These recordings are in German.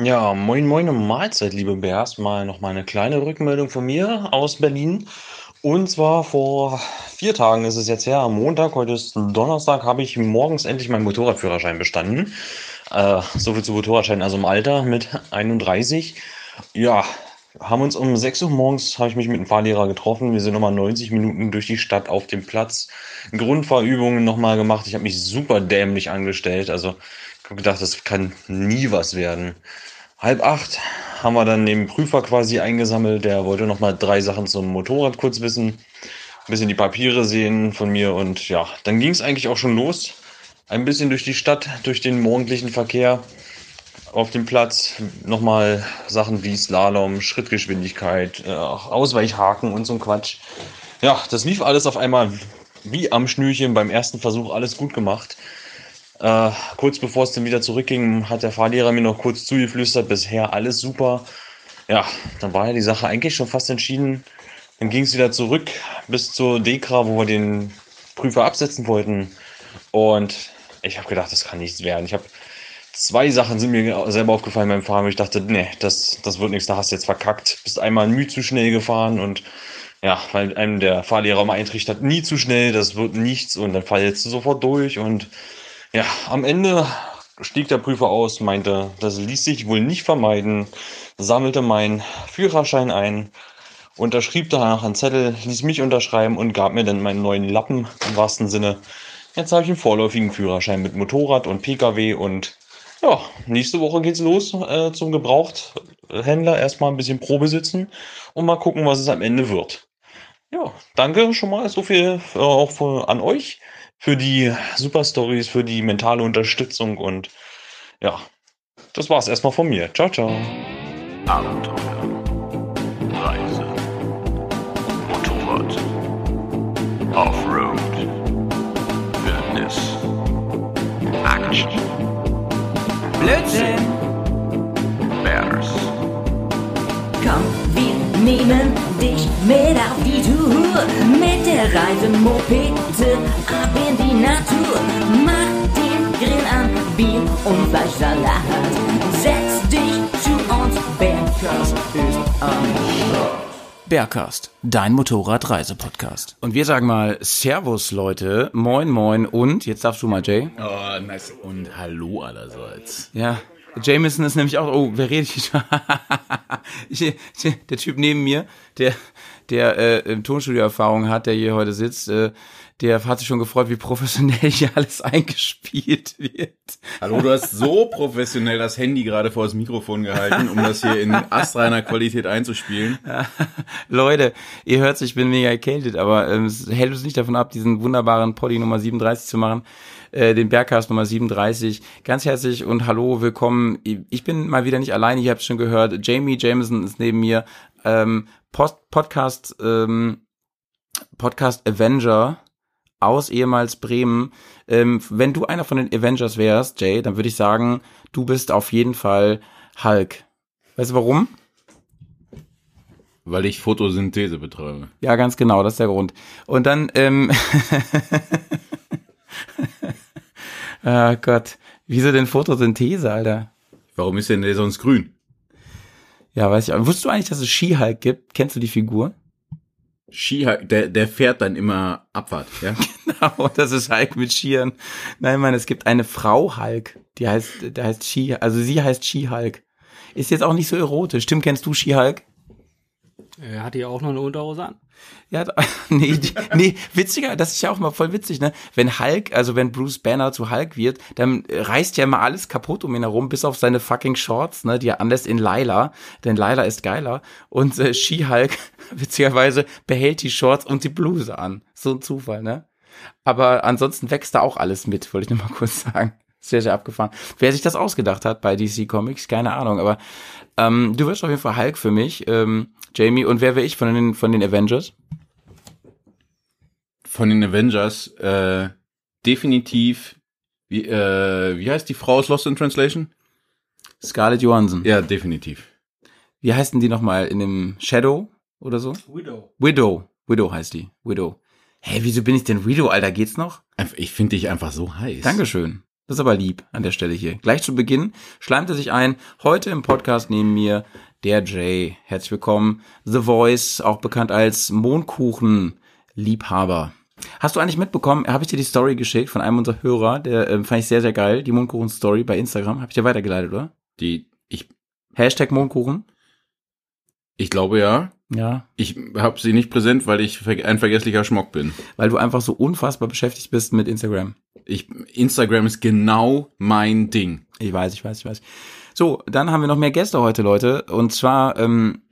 Ja, moin moin und Mahlzeit, liebe Bears. Mal noch mal eine kleine Rückmeldung von mir aus Berlin. Und zwar vor vier Tagen ist es jetzt her, am Montag, heute ist Donnerstag, habe ich morgens endlich meinen Motorradführerschein bestanden. Äh, so viel zu Motorradschein, also im Alter mit 31. Ja, haben uns um 6 Uhr morgens, habe ich mich mit dem Fahrlehrer getroffen. Wir sind nochmal 90 Minuten durch die Stadt auf dem Platz. Grundfahrübungen nochmal gemacht. Ich habe mich super dämlich angestellt. Also ich habe gedacht, das kann nie was werden. Halb acht haben wir dann den Prüfer quasi eingesammelt. Der wollte nochmal drei Sachen zum Motorrad kurz wissen. Ein bisschen die Papiere sehen von mir. Und ja, dann ging es eigentlich auch schon los. Ein bisschen durch die Stadt, durch den morgendlichen Verkehr auf dem Platz nochmal Sachen wie Slalom, Schrittgeschwindigkeit, äh, Ausweichhaken und so ein Quatsch. Ja, das lief alles auf einmal wie am Schnürchen beim ersten Versuch alles gut gemacht. Äh, kurz bevor es dann wieder zurückging, hat der Fahrlehrer mir noch kurz zugeflüstert, bisher alles super. Ja, dann war ja die Sache eigentlich schon fast entschieden. Dann ging es wieder zurück bis zur Dekra, wo wir den Prüfer absetzen wollten. Und ich habe gedacht, das kann nichts werden. Ich habe zwei Sachen sind mir selber aufgefallen beim Fahren. Ich dachte, nee, das, das wird nichts, da hast du jetzt verkackt. Bist einmal müde zu schnell gefahren und ja, weil einem der Fahrlehrer mal eintrichtert, nie zu schnell, das wird nichts und dann fallst du sofort durch und ja, am Ende stieg der Prüfer aus, meinte, das ließ sich wohl nicht vermeiden, sammelte meinen Führerschein ein, unterschrieb danach einen Zettel, ließ mich unterschreiben und gab mir dann meinen neuen Lappen im wahrsten Sinne. Jetzt habe ich einen vorläufigen Führerschein mit Motorrad und Pkw und ja, nächste Woche geht's los äh, zum Gebrauchthändler. Erstmal ein bisschen Probe sitzen und mal gucken, was es am Ende wird. Ja, danke schon mal so viel äh, auch für, an euch für die Super Stories, für die mentale Unterstützung und ja, das war's erstmal von mir. Ciao, ciao. Abenteuer, Reise, Motorrad, Offroad, Wildnis, Action, Blödsinn! Bears, Komm, wir nehmen dich mit auf die Tour. Mit der Reise Mopete ab in die Natur. Mach den Grill an, Bier und Fleischsalat. Setz dich zu uns, Bergkast ist am Bergcast, dein Motorradreisepodcast. Und wir sagen mal Servus, Leute. Moin, moin. Und, jetzt darfst du mal, Jay. Oh, nice. Und hallo allerseits. Ja. Jameson ist nämlich auch, oh, wer redet hier? Ich- der Typ neben mir, der, der äh, Tonstudio-Erfahrung hat, der hier heute sitzt, äh, der hat sich schon gefreut, wie professionell hier alles eingespielt wird. Hallo, du hast so professionell das Handy gerade vor das Mikrofon gehalten, um das hier in astreiner Qualität einzuspielen. Leute, ihr hört, ich bin mega erkältet, aber ähm, es hält uns nicht davon ab, diesen wunderbaren Poddy Nummer 37 zu machen, äh, den Bergcast Nummer 37. Ganz herzlich und hallo, willkommen. Ich bin mal wieder nicht alleine, ihr habt schon gehört. Jamie Jameson ist neben mir. Ähm, Post Podcast, ähm, Podcast Avenger aus ehemals Bremen. Ähm, wenn du einer von den Avengers wärst, Jay, dann würde ich sagen, du bist auf jeden Fall Hulk. Weißt du warum? Weil ich Photosynthese betreibe. Ja, ganz genau, das ist der Grund. Und dann, ähm, ah Gott, wieso denn Photosynthese, Alter? Warum ist denn der sonst grün? Ja, weiß ich. auch. Wusstest du eigentlich, dass es She-Hulk gibt? Kennst du die Figur? Ski, der, der fährt dann immer Abfahrt, ja? Genau, das ist Hulk mit Skiern. Nein, Mann, es gibt eine Frau Hulk, die heißt, der heißt She, also sie heißt She-Hulk. Ist jetzt auch nicht so erotisch. Tim, kennst du She-Hulk? Er hat hier auch noch eine Unterhose an. Ja, nee, nee, witziger, das ist ja auch mal voll witzig, ne? Wenn Hulk, also wenn Bruce Banner zu Hulk wird, dann reißt ja immer alles kaputt um ihn herum, bis auf seine fucking Shorts, ne, die er anlässt in Lila, denn Lila ist geiler. Und äh, She-Hulk, witzigerweise, behält die Shorts und die Bluse an. So ein Zufall, ne? Aber ansonsten wächst da auch alles mit, wollte ich nur mal kurz sagen. Sehr, sehr abgefahren. Wer sich das ausgedacht hat bei DC Comics, keine Ahnung, aber ähm, du wirst auf jeden Fall Hulk für mich, ähm, Jamie. Und wer wäre ich von den, von den Avengers? Von den Avengers, äh, definitiv, wie, äh, wie heißt die Frau aus Lost in Translation? Scarlett Johansson. Ja, definitiv. Wie heißt denn die nochmal in dem Shadow oder so? Widow. Widow. Widow heißt die. Widow. Hä, wieso bin ich denn Widow, Alter? Geht's noch? Ich finde dich einfach so heiß. Dankeschön. Das ist aber lieb an der Stelle hier. Gleich zu Beginn schleimt er sich ein. Heute im Podcast neben mir der Jay. Herzlich willkommen. The Voice, auch bekannt als Mondkuchen-Liebhaber. Hast du eigentlich mitbekommen, habe ich dir die Story geschickt von einem unserer Hörer, der äh, fand ich sehr, sehr geil, die Mondkuchen-Story bei Instagram. Habe ich dir weitergeleitet, oder? Die, ich, Hashtag Mondkuchen. ich glaube ja. Ja, Ich habe sie nicht präsent, weil ich ein vergesslicher Schmock bin. weil du einfach so unfassbar beschäftigt bist mit Instagram. Ich, Instagram ist genau mein Ding. Ich weiß, ich weiß, ich weiß. So, dann haben wir noch mehr Gäste heute, Leute. Und zwar ähm,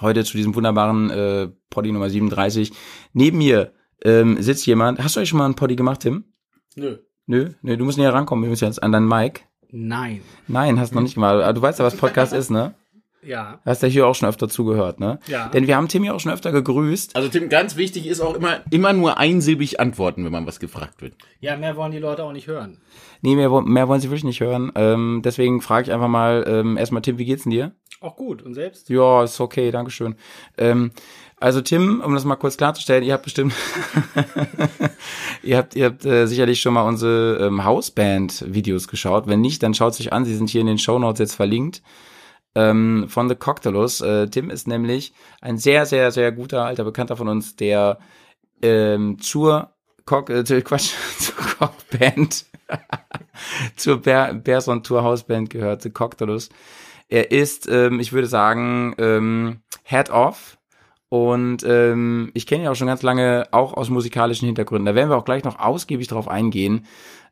heute zu diesem wunderbaren äh, Poddy Nummer 37. Neben mir ähm, sitzt jemand. Hast du euch schon mal einen Poddy gemacht, Tim? Nö. Nö, nö, du musst näher rankommen. Wir müssen jetzt an deinen Mic. Nein. Nein, hast noch nicht mal. Aber Du weißt ja, was Podcast ist, ne? Ja. Hast ja hier auch schon öfter zugehört, ne? Ja. Denn wir haben Tim ja auch schon öfter gegrüßt. Also Tim, ganz wichtig ist auch immer, immer nur einsilbig antworten, wenn man was gefragt wird. Ja, mehr wollen die Leute auch nicht hören. Nee, mehr, mehr wollen sie wirklich nicht hören. Ähm, deswegen frage ich einfach mal ähm, erstmal, Tim, wie geht's denn dir? Auch gut. Und selbst? Ja, ist okay, dankeschön. Ähm, also Tim, um das mal kurz klarzustellen, ihr habt bestimmt, ihr habt, ihr habt äh, sicherlich schon mal unsere ähm, Hausband-Videos geschaut. Wenn nicht, dann schaut sich an. Sie sind hier in den Shownotes jetzt verlinkt. Ähm, von The Cocktailus. Äh, Tim ist nämlich ein sehr, sehr, sehr guter alter Bekannter von uns, der ähm, zur Cock, äh, Quatsch, zur Cockband, zur Bear, Bears on Tour Hausband gehört, The Cocktailus. Er ist, ähm, ich würde sagen, ähm, Head Off. Und ähm, ich kenne ihn auch schon ganz lange, auch aus musikalischen Hintergründen. Da werden wir auch gleich noch ausgiebig drauf eingehen.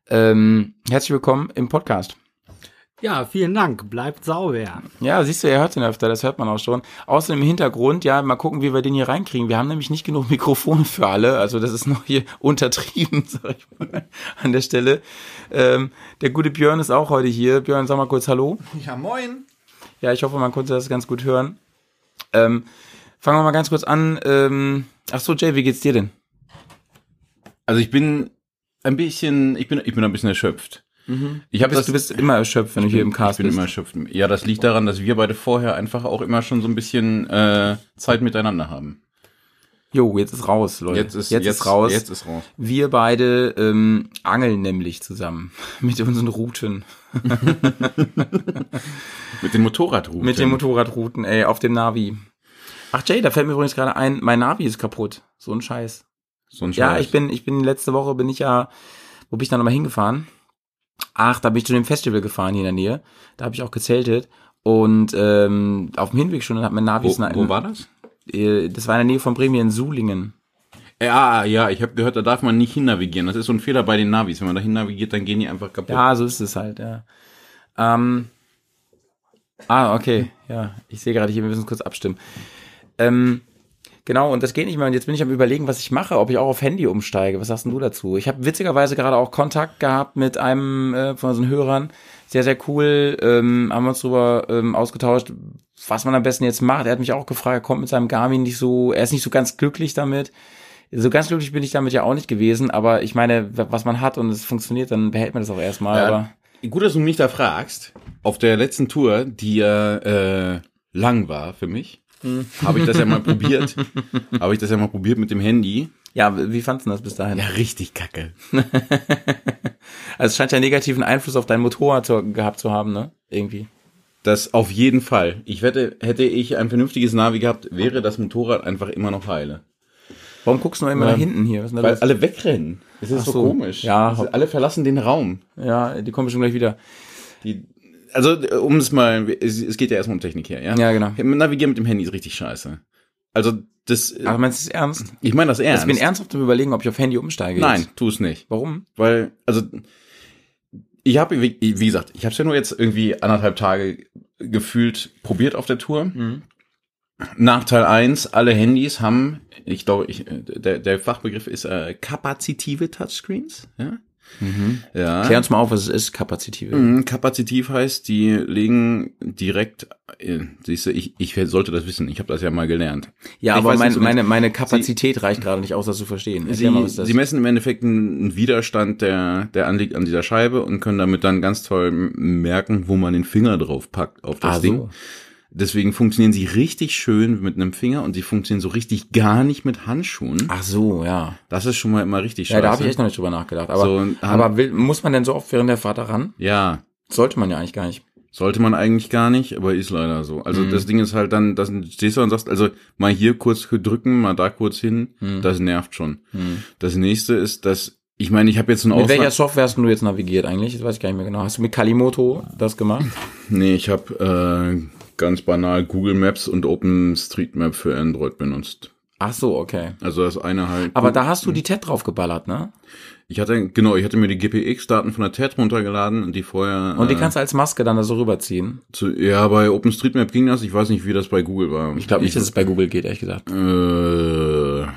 Ähm, herzlich willkommen im Podcast. Ja, vielen Dank. Bleibt sauber. Ja, siehst du, er hört den öfter, das hört man auch schon. Außerdem im Hintergrund, ja, mal gucken, wie wir den hier reinkriegen. Wir haben nämlich nicht genug Mikrofone für alle, also das ist noch hier untertrieben, sag ich mal, an der Stelle. Ähm, der gute Björn ist auch heute hier. Björn, sag mal kurz Hallo. Ja, moin. Ja, ich hoffe, man konnte das ganz gut hören. Ähm, fangen wir mal ganz kurz an. Ähm, ach so, Jay, wie geht's dir denn? Also ich bin ein bisschen, ich bin, ich bin ein bisschen erschöpft. Ich habe Du bist, du bist immer erschöpft, wenn du hier im Cast ich bin bist. immer erschöpft. Ja, das liegt daran, dass wir beide vorher einfach auch immer schon so ein bisschen äh, Zeit miteinander haben. Jo, jetzt ist raus, Leute. Jetzt ist, jetzt, ist raus. Jetzt ist raus. Wir beide ähm, angeln nämlich zusammen mit unseren Routen. Mit den Motorradrouten. Mit den Motorradrouten, ey, auf dem Navi. Ach Jay, da fällt mir übrigens gerade ein, mein Navi ist kaputt. So ein Scheiß. So ein Ja, Scheiß. ich bin, ich bin letzte Woche bin ich ja, wo bin ich da nochmal hingefahren? Ach, da bin ich zu dem Festival gefahren hier in der Nähe. Da habe ich auch gezeltet. Und ähm, auf dem Hinweg schon hat mein Navi Wo, na- wo war das? äh, Das war in der Nähe von Bremen in Sulingen. Ja, ja, ich habe gehört, da darf man nicht hin navigieren. Das ist so ein Fehler bei den Navis. Wenn man da hin navigiert, dann gehen die einfach kaputt. Ja, so ist es halt, ja. Ähm, ah, okay, ja. Ich sehe gerade hier, wir müssen uns kurz abstimmen. Ähm, genau, und das geht nicht mehr. Und jetzt bin ich am überlegen, was ich mache, ob ich auch auf Handy umsteige. Was sagst denn du dazu? Ich habe witzigerweise gerade auch Kontakt gehabt mit einem äh, von unseren Hörern. Sehr, sehr cool. Ähm, haben wir uns darüber ähm, ausgetauscht, was man am besten jetzt macht. Er hat mich auch gefragt, er kommt mit seinem Garmin nicht so, er ist nicht so ganz glücklich damit. So ganz glücklich bin ich damit ja auch nicht gewesen, aber ich meine, was man hat und es funktioniert, dann behält man das auch erstmal. Ja. Aber Gut, dass du mich da fragst. Auf der letzten Tour, die ja äh, lang war für mich, Hm. habe ich das ja mal probiert. Habe ich das ja mal probiert mit dem Handy. ja, wie fandst du das bis dahin? Ja, richtig kacke. Also es scheint ja negativen Einfluss auf dein Motorrad zu, gehabt zu haben, ne? Irgendwie. Das auf jeden Fall. Ich wette, hätte ich ein vernünftiges Navi gehabt, wäre das Motorrad einfach immer noch heile. Warum guckst du immer Ja. nach hinten hier? Was ist denn Weil los? alle wegrennen. Es ist so, so. komisch. Ja. Alle verlassen den Raum. Ja, die kommen schon gleich wieder. Die, also, äh, um es mal, es, geht ja erstmal um Technik her, ja? Ja, genau. Navigieren mit dem Handy ist richtig scheiße. Also, das, äh, Aber meinst du es ernst? ich meine das ernst. Ich bin ernsthaft am überlegen, ob ich auf Handy umsteige. Nein, Jetzt. tu es nicht. Warum? Weil, also, ich habe, wie, wie gesagt, ich habe es ja nur jetzt irgendwie anderthalb Tage gefühlt probiert auf der Tour. Mhm. Nachteil eins: alle Handys haben, ich glaube, ich, äh, der, der Fachbegriff ist äh, kapazitive Touchscreens. Ja. Ja. Klär uns mal auf, was es ist, kapazitive. Mhm, Kapazitiv heißt, die legen direkt, äh, siehst du, ich, ich sollte das wissen, ich habe das ja mal gelernt. Ja, Ich aber mein, nicht meine, meine Kapazität reicht gerade nicht aus, das zu verstehen. Sie, mal, sie messen im Endeffekt einen Widerstand, der, der anliegt an dieser Scheibe und können damit dann ganz toll merken, wo man den Finger drauf packt auf das Ah, Ding. so. Deswegen funktionieren sie richtig schön mit einem Finger und sie funktionieren so richtig gar nicht mit Handschuhen. Ach so, ja. Das ist schon mal immer richtig Ja, scheiße. da habe ich echt noch nicht drüber nachgedacht. Aber, So, aber will, muss man denn so oft während der Fahrt daran? ja, Sollte man ja eigentlich gar nicht. sollte man eigentlich gar nicht, aber ist leider so. Also Mhm. das Ding ist halt dann, das stehst du und sagst, also mal hier kurz drücken, mal da kurz hin, Mhm. das nervt schon. Das nächste ist, dass, ich meine, ich habe jetzt einen Mit welcher Ausland. Software hast du jetzt navigiert eigentlich? Das weiß ich gar nicht mehr genau. Hast du mit Kalimoto das gemacht? Nee, ich habe äh, ganz banal Google Maps und OpenStreetMap für Android benutzt. Ach so, okay. Also das eine halt. Aber da hast du die TED drauf geballert, ne? Ich hatte, genau, ich hatte mir die GPX-Daten von der TED runtergeladen und die vorher. Und die äh, kannst du als Maske dann da so rüberziehen. zu, Ja, bei OpenStreetMap ging das. Ich weiß nicht, wie das bei Google war. Ich glaube nicht, dass es bei Google geht, ehrlich gesagt. Äh, okay.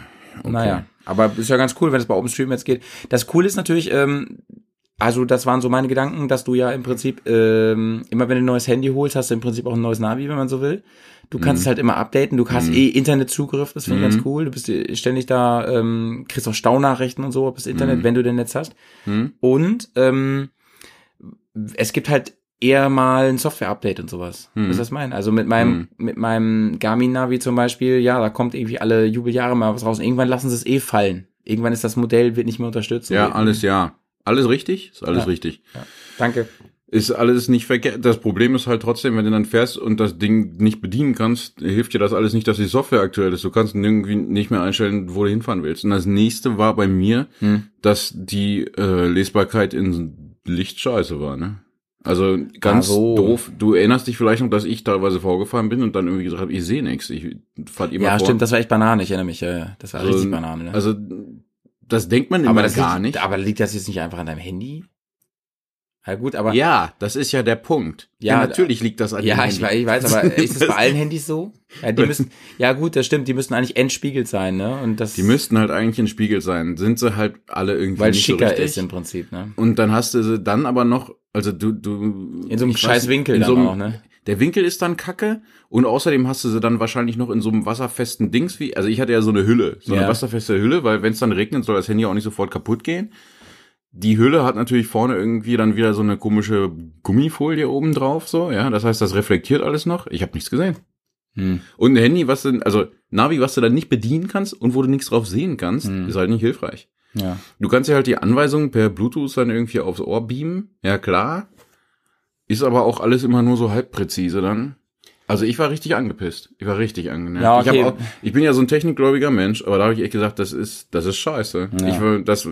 Naja, aber ist ja ganz cool, wenn es bei OpenStream jetzt geht. Das Coole ist natürlich, ähm, also das waren so meine Gedanken, dass du ja im Prinzip ähm, immer wenn du ein neues Handy holst, hast du im Prinzip auch ein neues Navi, wenn man so will. Du kannst es halt immer updaten, du hast eh Internetzugriff, das finde ich ganz cool. Du bist eh ständig da, ähm, kriegst auch Staunachrichten und so auf das Internet, wenn du denn Netz hast. Und ähm, es gibt halt eher mal ein Software-Update und sowas. Hm. Was das meinen? Also mit meinem, mit meinem Garmin-Navi zum Beispiel, ja, da kommt irgendwie alle Jubeljahre mal was raus. Irgendwann lassen sie es eh fallen. Irgendwann ist das Modell, wird nicht mehr unterstützt. Ja, alles ja. Alles richtig? Ist alles Ja. richtig. Danke. Ist alles nicht verkehrt. Das Problem ist halt trotzdem, wenn du dann fährst und das Ding nicht bedienen kannst, hilft dir das alles nicht, dass die Software aktuell ist. Du kannst irgendwie nicht mehr einstellen, wo du hinfahren willst. Und das nächste war bei mir, Hm. dass die äh, Lesbarkeit in Licht scheiße war, ne? Also ganz so. doof. Du erinnerst dich vielleicht noch, dass ich teilweise vorgefahren bin und dann irgendwie gesagt habe, ich sehe nichts. Ich fahrt immer Ja, vor. stimmt, das war echt Banane, ich erinnere mich. Ja, ja. Das war also, richtig Banane. Ne? Also das denkt man immer aber das gar liegt, nicht. Aber liegt das jetzt nicht einfach an deinem Handy? Ja gut, aber Ja, das ist ja der Punkt. Ja, Ja, natürlich liegt das an Ja, dem Handy. weiß, ich weiß, aber ist es bei allen Handys so? Ja, die müssen, ja gut, das stimmt, die müssen eigentlich entspiegelt sein, ne? Und das, Die müssten halt eigentlich ein Spiegel sein. Sind sie halt alle irgendwie weil nicht so schicker richtig. ist im Prinzip, ne? Und dann hast du sie dann aber noch, also du, du. In so einem scheiß Winkel in so einem, auch, ne? Der Winkel ist dann kacke und außerdem hast du sie dann wahrscheinlich noch in so einem wasserfesten Dings wie, also ich hatte ja so eine Hülle, so eine Ja. wasserfeste Hülle, weil wenn es dann regnet, soll das Handy auch nicht sofort kaputt gehen. Die Hülle hat natürlich vorne irgendwie dann wieder so eine komische Gummifolie oben drauf, so, ja. Das heißt, das reflektiert alles noch. Ich habe nichts gesehen. Hm. Und ein Handy, was du, also Navi, was du dann nicht bedienen kannst und wo du nichts drauf sehen kannst, Hm. ist halt nicht hilfreich. Ja. Du kannst ja halt die Anweisungen per Bluetooth dann irgendwie aufs Ohr beamen. Ja, klar. Ist aber auch alles immer nur so halb präzise dann. Also ich war richtig angepisst. Ich war richtig angenervt. Ja, ich, okay. auch, ich bin ja so ein technikgläubiger Mensch, aber da habe ich echt gesagt, das ist, das ist scheiße. Ja. Ich das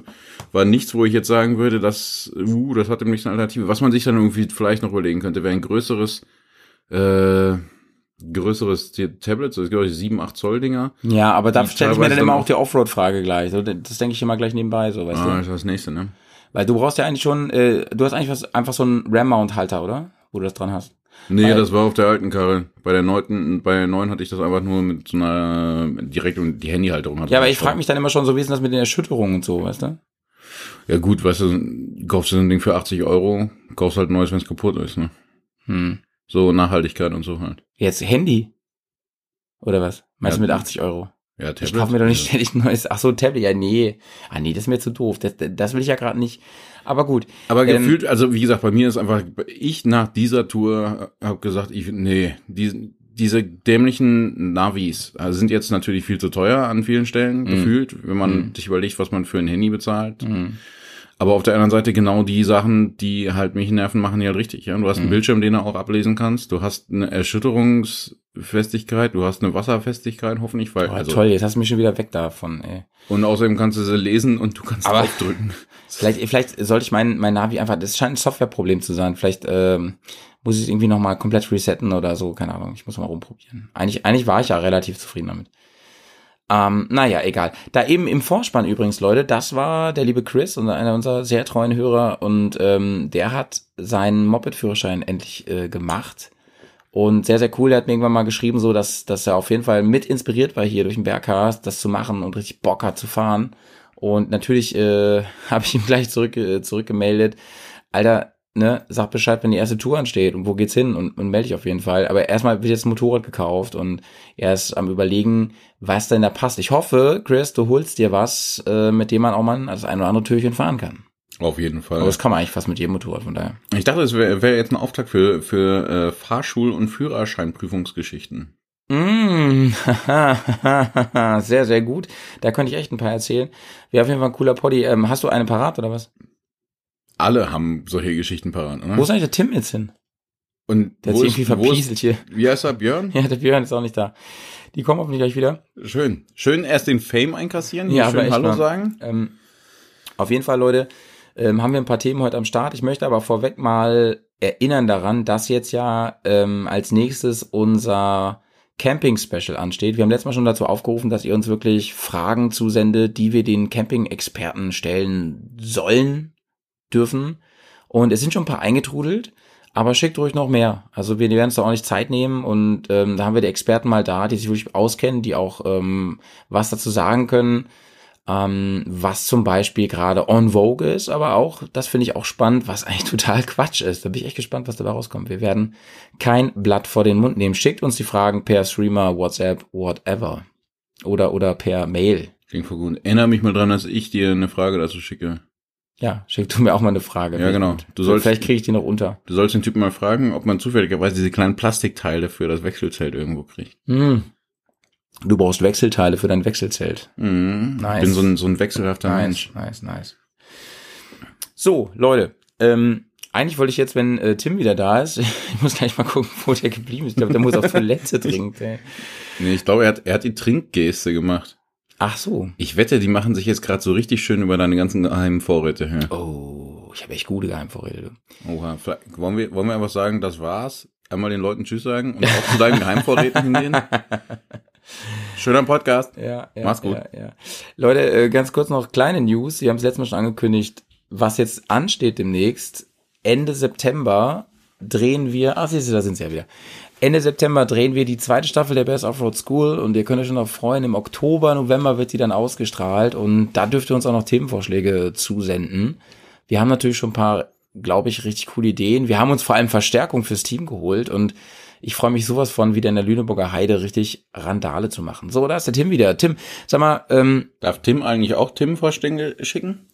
war nichts, wo ich jetzt sagen würde, dass, uh, das hatte mich eine Alternative. Was man sich dann irgendwie vielleicht noch überlegen könnte, wäre ein größeres, äh, größeres Tablet, so glaube ich sieben, acht Zoll Dinger. Ja, aber da Die stelle ich mir dann immer auch die Offroad-Frage gleich. Das denke ich immer gleich nebenbei, so, weißt Ah, du? das ist das nächste, ne? Weil du brauchst ja eigentlich schon, äh, du hast eigentlich was, einfach so einen RAM-Mount-Halter, oder? Wo du das dran hast. Nee, Weil- das war auf der alten Karre. Bei der neunten, bei der neuen hatte ich das einfach nur mit so einer direkt um die Handyhalterung. hatte Ja, aber ich frage mich dann immer schon so, wie ist das mit den Erschütterungen und so, weißt du? Ja gut, weißt du, kaufst du so ein Ding für 80 Euro, kaufst halt neues, wenn es kaputt ist, ne? Hm. So Nachhaltigkeit und so halt. Jetzt Handy? Oder was? Meinst Ja, du mit 80 Euro? Ja, Ich kaufe mir doch nicht ständig ein neues. Ach so, Tablet. Ja, nee. Ah, nee, das ist mir zu doof. Das, das will ich ja gerade nicht. Aber gut. Aber Ähm, gefühlt, also wie gesagt, bei mir ist einfach, ich nach dieser Tour habe gesagt, ich, nee, die, diese dämlichen Navis also sind jetzt natürlich viel zu teuer an vielen Stellen gefühlt, wenn man sich überlegt, was man für ein Handy bezahlt. Aber auf der anderen Seite genau die Sachen, die halt mich nerven, machen die halt richtig. Ja? Du hast einen Bildschirm, den du auch ablesen kannst. Du hast eine Erschütterungsfestigkeit, du hast eine Wasserfestigkeit, hoffentlich, weil Oh, also toll, jetzt hast du mich schon wieder weg davon, ey. und außerdem kannst du sie lesen und du kannst Aber- draufdrücken. Vielleicht, vielleicht sollte ich mein, mein Navi einfach, das scheint ein Softwareproblem zu sein. Vielleicht ähm, muss ich es irgendwie nochmal komplett resetten oder so, keine Ahnung. Ich muss mal rumprobieren. Eigentlich, eigentlich war ich ja relativ zufrieden damit. Ähm, naja, egal. Da eben im Vorspann übrigens, Leute, das war der liebe Chris, einer unserer sehr treuen Hörer, und ähm, der hat seinen Moped-Führerschein endlich äh, gemacht. Und sehr, sehr cool, der hat mir irgendwann mal geschrieben, so dass, dass er auf jeden Fall mit inspiriert war, hier durch den Berghast, das zu machen und richtig Bock hat zu fahren. Und natürlich äh, habe ich ihm gleich zurück, äh, zurückgemeldet, Alter, ne, sag Bescheid, wenn die erste Tour ansteht und wo geht's hin und, und melde dich auf jeden Fall. Aber erstmal wird jetzt ein Motorrad gekauft und er ist am überlegen, was denn da passt. Ich hoffe, Chris, du holst dir was, äh, mit dem man auch mal das ein oder andere Türchen fahren kann. Auf jeden Fall. Aber das kann man eigentlich fast mit jedem Motorrad, von daher. Ich dachte, es wäre wär jetzt ein Auftakt für, für äh, Fahrschul- und Führerscheinprüfungsgeschichten. Mm, sehr, sehr gut. Da könnte ich echt ein paar erzählen. Wäre auf jeden Fall ein cooler Poddy. Ähm, hast du eine parat oder was? Alle haben solche Geschichten parat, oder? Wo ist eigentlich der Tim jetzt hin? und Der hat ist, sich irgendwie verpieselt hier. wie heißt er, Björn? Ja, der Björn ist auch nicht da. Die kommen hoffentlich gleich wieder. Schön. Schön erst den Fame einkassieren, Ja, schön Hallo mal. sagen. Ähm, auf jeden Fall, Leute, ähm, haben wir ein paar Themen heute am Start. Ich möchte aber vorweg mal erinnern daran, dass jetzt ja ähm, als nächstes unser Camping-Special ansteht. Wir haben letztes Mal schon dazu aufgerufen, dass ihr uns wirklich Fragen zusendet, die wir den Camping-Experten stellen sollen, dürfen. Und es sind schon ein paar eingetrudelt. Aber schickt ruhig noch mehr. Also wir werden uns da auch nicht Zeit nehmen und ähm, da haben wir die Experten mal da, die sich wirklich auskennen, die auch ähm, was dazu sagen können, ähm, was zum Beispiel gerade on vogue ist, aber auch, das finde ich auch spannend, was eigentlich total Quatsch ist. Da bin ich echt gespannt, was dabei rauskommt. Wir werden kein Blatt vor den Mund nehmen. Schickt uns die Fragen per Streamer, WhatsApp, whatever. Oder, oder per Mail. Klingt voll gut. Erinnere mich mal dran, dass ich dir eine Frage dazu schicke. Ja, schickt du mir auch mal eine Frage. Ja, genau. Du sollst- Vielleicht kriege ich die noch unter. Du sollst den Typen mal fragen, ob man zufälligerweise diese kleinen Plastikteile für das Wechselzelt irgendwo kriegt. Hm. Du brauchst Wechselteile für dein Wechselzelt. Mhm. Nice. Ich bin so ein, so ein wechselhafter Mensch. nice, nice. So, Leute, ähm, eigentlich wollte ich jetzt, wenn äh, Tim wieder da ist, ich muss gleich mal gucken, wo der geblieben ist. Ich glaube, der muss auf Toilette trinken. Ey. Nee, ich glaube, er hat, er hat die Trinkgeste gemacht. Ach so. Ich wette, die machen sich jetzt gerade so richtig schön über deine ganzen geheimen Vorräte her. Oh, ich habe echt gute Geheimvorräte. Oha, vielleicht, wollen wir, wollen wir einfach sagen, das war's? Einmal den Leuten Tschüss sagen und auch zu deinen Geheimvorräten hingehen? Schöner Podcast. Ja, ja, Mach's gut. Ja, ja. Leute, äh, ganz kurz noch kleine News. Sie haben es letztes Mal schon angekündigt, was jetzt ansteht demnächst. Ende September drehen wir, ach siehst du, da sind sie ja wieder. Ende September drehen wir die zweite Staffel der Best Offroad School und ihr könnt euch schon noch freuen, im Oktober, November wird die dann ausgestrahlt und da dürft ihr uns auch noch Themenvorschläge zusenden. Wir haben natürlich schon ein paar, glaube ich, richtig coole Ideen. Wir haben uns vor allem Verstärkung fürs Team geholt und ich freue mich sowas von, wieder in der Lüneburger Heide richtig Randale zu machen. So, da ist der Tim wieder. Tim, sag mal, ähm, Darf Tim eigentlich auch Tim-Vorschläge schicken?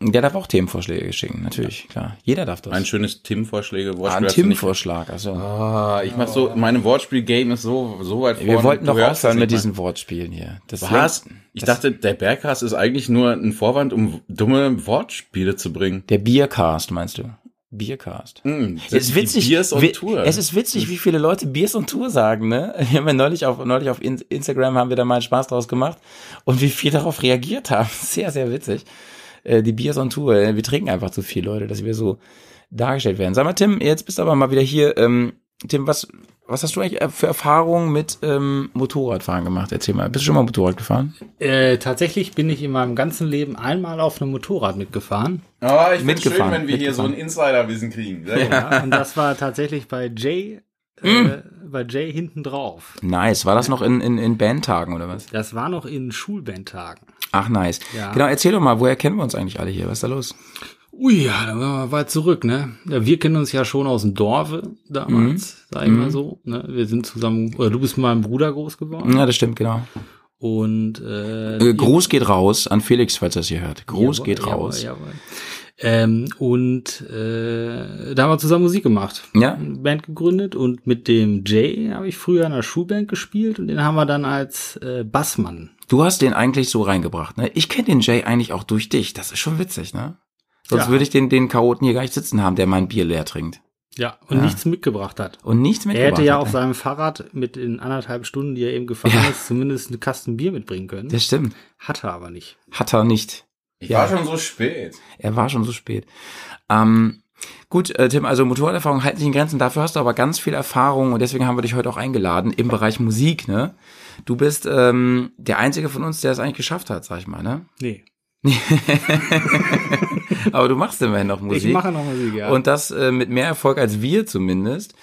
der darf auch Themenvorschläge schicken, natürlich, klar. Jeder darf das. Ein schönes Tim-Vorschläge. ah, Wortspiel ein du nicht- Tim-Vorschlag, also. Ah, ich mach so, meine Wortspiel-Game ist so, so weit vorne. Wir wollten doch aufhören mit diesen Wortspielen hier. Das. Was? lenkt- Ich das- dachte, der Bergcast ist eigentlich nur ein Vorwand, um dumme Wortspiele zu bringen. Der Biercast, meinst du? Biercast. Hm, Es ist witzig, Biers on Tour. es ist witzig, wie viele Leute Biers on Tour sagen, ne? Wir haben ja neulich auf, neulich auf In- Instagram haben wir da mal einen Spaß draus gemacht und wie viele darauf reagiert haben. Sehr, sehr witzig. Äh, Die Biers on Tour, äh, wir trinken einfach zu viel, Leute, dass wir so dargestellt werden. Sag mal, Tim, jetzt bist du aber mal wieder hier. Ähm, Tim, was, was hast du eigentlich äh, für Erfahrungen mit ähm, Motorradfahren gemacht? Erzähl mal. Bist du schon mal Motorrad gefahren? Äh, tatsächlich bin ich in meinem ganzen Leben einmal auf einem Motorrad mitgefahren. Ah, ich find's schön, wenn wir hier so ein Insiderwissen kriegen. Ja, und das war tatsächlich bei Jay, Hm. äh, bei Jay hinten drauf. Nice. War das noch in, in, in Bandtagen oder was? Das war noch in Schulbandtagen. Ach, nice. Ja. Genau, erzähl doch mal, woher kennen wir uns eigentlich alle hier? Was ist da los? Ui, ja, da waren wir weit zurück, ne? Ja, wir kennen uns ja schon aus dem Dorfe damals, sag ich mal so. Ne? Wir sind zusammen, oder du bist mit meinem Bruder groß geworden. Ja, das stimmt, genau. Und äh, Äh, Gruß geht raus an Felix, falls er es hier hört. Gruß Jawohl, geht jawohl, raus. Jawohl, Ähm, und äh, da haben wir zusammen Musik gemacht. Ja. Eine Band gegründet und mit dem Jay habe ich früher in einer Schulband gespielt und den haben wir dann als äh, Bassmann. Du hast den eigentlich so reingebracht, ne? Ich kenne den Jay eigentlich auch durch dich. Das ist schon witzig, ne? Sonst Ja. würde ich den, den Chaoten hier gar nicht sitzen haben, der mein Bier leer trinkt. Ja, und Ja. nichts mitgebracht hat. Und nichts Er mitgebracht. hätte ja hat, auf ne? seinem Fahrrad mit den anderthalb Stunden, die er eben gefahren Ja. ist, zumindest eine Kasten Bier mitbringen können. Das stimmt. Hat er aber nicht. Hat er nicht. Ich Ja. war schon so spät. Er war schon so spät. Ähm, gut, äh, Tim, also Motorraderfahrung halten sich in Grenzen. Dafür hast du aber ganz viel Erfahrung und deswegen haben wir dich heute auch eingeladen im Bereich Musik, ne? Du bist ähm, der einzige von uns, der es eigentlich geschafft hat, sag ich mal, ne? Nee. Aber du machst immerhin noch Musik. Ich mache noch Musik, ja. Und das äh, mit mehr Erfolg als wir zumindest.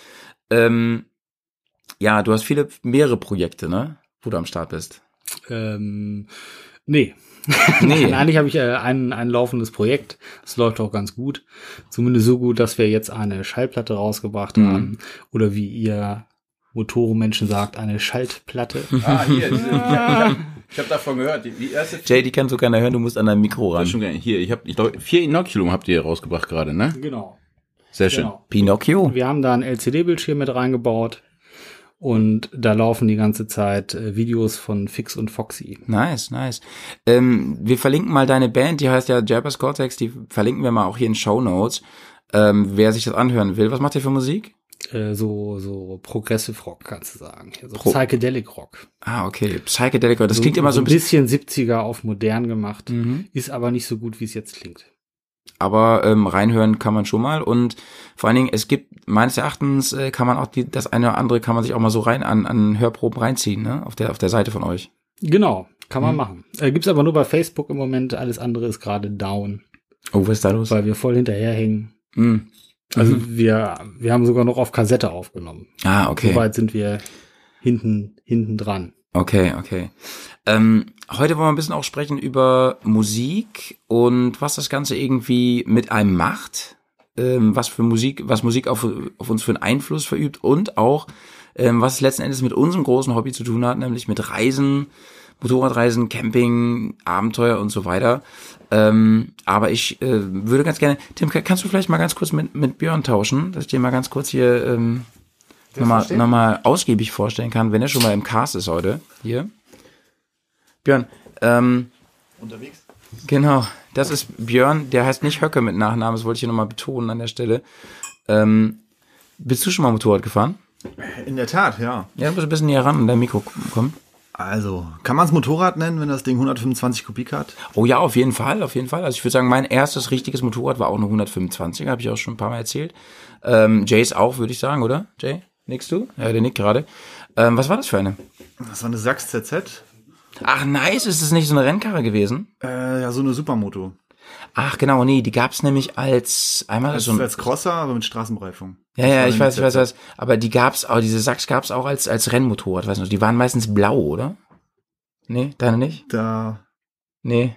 Ähm, ja, du hast viele, mehrere Projekte, ne? Wo du am Start bist. ähm, nee. Nee. Nein, eigentlich habe ich äh, ein, ein laufendes Projekt. Das läuft auch ganz gut. Zumindest so gut, dass wir jetzt eine Schallplatte rausgebracht Mhm. haben. Oder wie ihr Motorenmenschen sagt, eine Schaltplatte. Ah, hier. diese- Ich habe davon gehört. Die, die erste Jay, die kann so keiner hören, du musst an dein Mikro Das ran. ist schon geil. Hier, ich habe, ich glaube, vier Inoculum habt ihr rausgebracht gerade, ne? Genau. Sehr schön. genau. Pinocchio. Wir haben da einen LCD-Bildschirm mit reingebaut und da laufen die ganze Zeit äh, Videos von Fix und Foxy. Nice, nice. Ähm, wir verlinken mal deine Band, die heißt ja Jabbers Cortex, die verlinken wir mal auch hier in Show Notes. Ähm, wer sich das anhören will, was macht ihr für Musik? Äh, so, so Progressive Rock, kannst du sagen. So Pro- Psychedelic Rock. Ah, okay. Psychedelic, das klingt immer so ein bisschen, bisschen 70er auf modern gemacht, Mhm. ist aber nicht so gut, wie es jetzt klingt. aber ähm, reinhören kann man schon mal und vor allen Dingen, es gibt meines Erachtens äh, kann man auch die, das eine oder andere kann man sich auch mal so rein an, an Hörproben reinziehen, ne? Auf der auf der Seite von euch. Genau, kann man Mhm. machen. Äh, gibt's aber nur bei Facebook im Moment, alles andere ist gerade down, Oh, was ist da los? weil wir voll hinterherhängen. Mhm. Also Mhm. wir, wir haben sogar noch auf Kassette aufgenommen. Ah, okay. Soweit sind wir hinten, hinten dran. Okay, okay. Ähm, heute wollen wir ein bisschen auch sprechen über Musik und was das Ganze irgendwie mit einem macht, ähm, was für Musik, was Musik auf, auf uns für einen Einfluss verübt und auch, ähm, was es letzten Endes mit unserem großen Hobby zu tun hat, nämlich mit Reisen, Motorradreisen, Camping, Abenteuer und so weiter. Ähm, aber ich äh, würde ganz gerne, Tim, kannst du vielleicht mal ganz kurz mit, mit Björn tauschen, dass ich dir mal ganz kurz hier ähm, nochmal noch mal ausgiebig vorstellen kann, wenn er schon mal im Cast ist heute. Hier. Björn, ähm, Unterwegs? genau, das ist Björn, der heißt nicht Höcke mit Nachnamen, das wollte ich hier nochmal betonen an der Stelle. Ähm, bist du schon mal Motorrad gefahren? In der Tat, ja. Ja, du musst ein bisschen näher ran an dein Mikro kommen. Also, kann man es Motorrad nennen, wenn das Ding 125 Kubik hat? Oh ja, auf jeden Fall, auf jeden Fall. Also ich würde sagen, mein erstes richtiges Motorrad war auch eine 125, habe ich auch schon ein paar Mal erzählt. Ähm, Jays auch, würde ich sagen, oder? Jay, nickst du? Ja, der nickt gerade. Ähm, was war das für eine? Das war eine Sachs ZZ. Ach, nice, ist es nicht so eine Rennkarre gewesen? Äh, ja, so eine Supermoto. Ach, genau, nee, die gab's nämlich als einmal Das so ein, als Crosser, aber mit Straßenbereifung. Ja, ja, ich weiß, ich weiß, was. Aber die gab's auch, diese Sachs gab's auch als, als Rennmotorrad, weißt du, die waren meistens blau, oder? Nee, deine nicht? Da, Nee.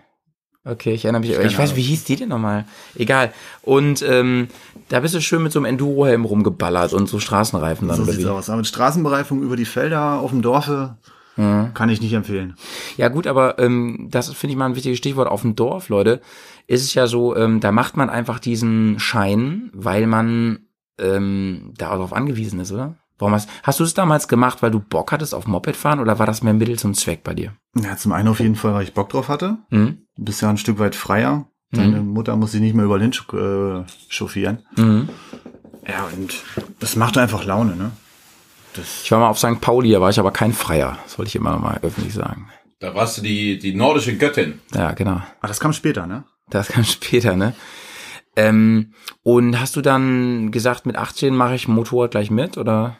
Okay, ich erinnere mich. Ich, ich weiß, Ahnung. wie hieß die denn nochmal? Egal. Und ähm, da bist du schön mit so einem Enduro-Helm rumgeballert und so Straßenreifen dann, so oder sieht's wie? aus. Aber mit Straßenbereifung über die Felder auf dem Dorfe kann ich nicht empfehlen. Ja gut, aber ähm, das finde ich mal ein wichtiges Stichwort. Auf dem Dorf, Leute, ist es ja so, ähm, da macht man einfach diesen Schein, weil man ähm, darauf angewiesen ist, oder? Warum hast, hast du es damals gemacht, weil du Bock hattest auf Moped fahren oder war das mehr Mittel zum Zweck bei dir? Ja, zum einen auf jeden Fall, weil ich Bock drauf hatte. Mhm. Du bist ja ein Stück weit freier. Deine Mutter muss sich nicht mehr überall hin äh, chauffieren. Mhm. Ja, und das macht einfach Laune, ne? Ich war mal auf St. Pauli, da war ich aber kein Freier. Das wollte ich immer noch mal öffentlich sagen. Da warst du die, die nordische Göttin. Ja, genau. Ah, das kam später, ne? Das kam später, ne? Ähm, und hast du dann gesagt, mit 18 mache ich Motorrad gleich mit, oder?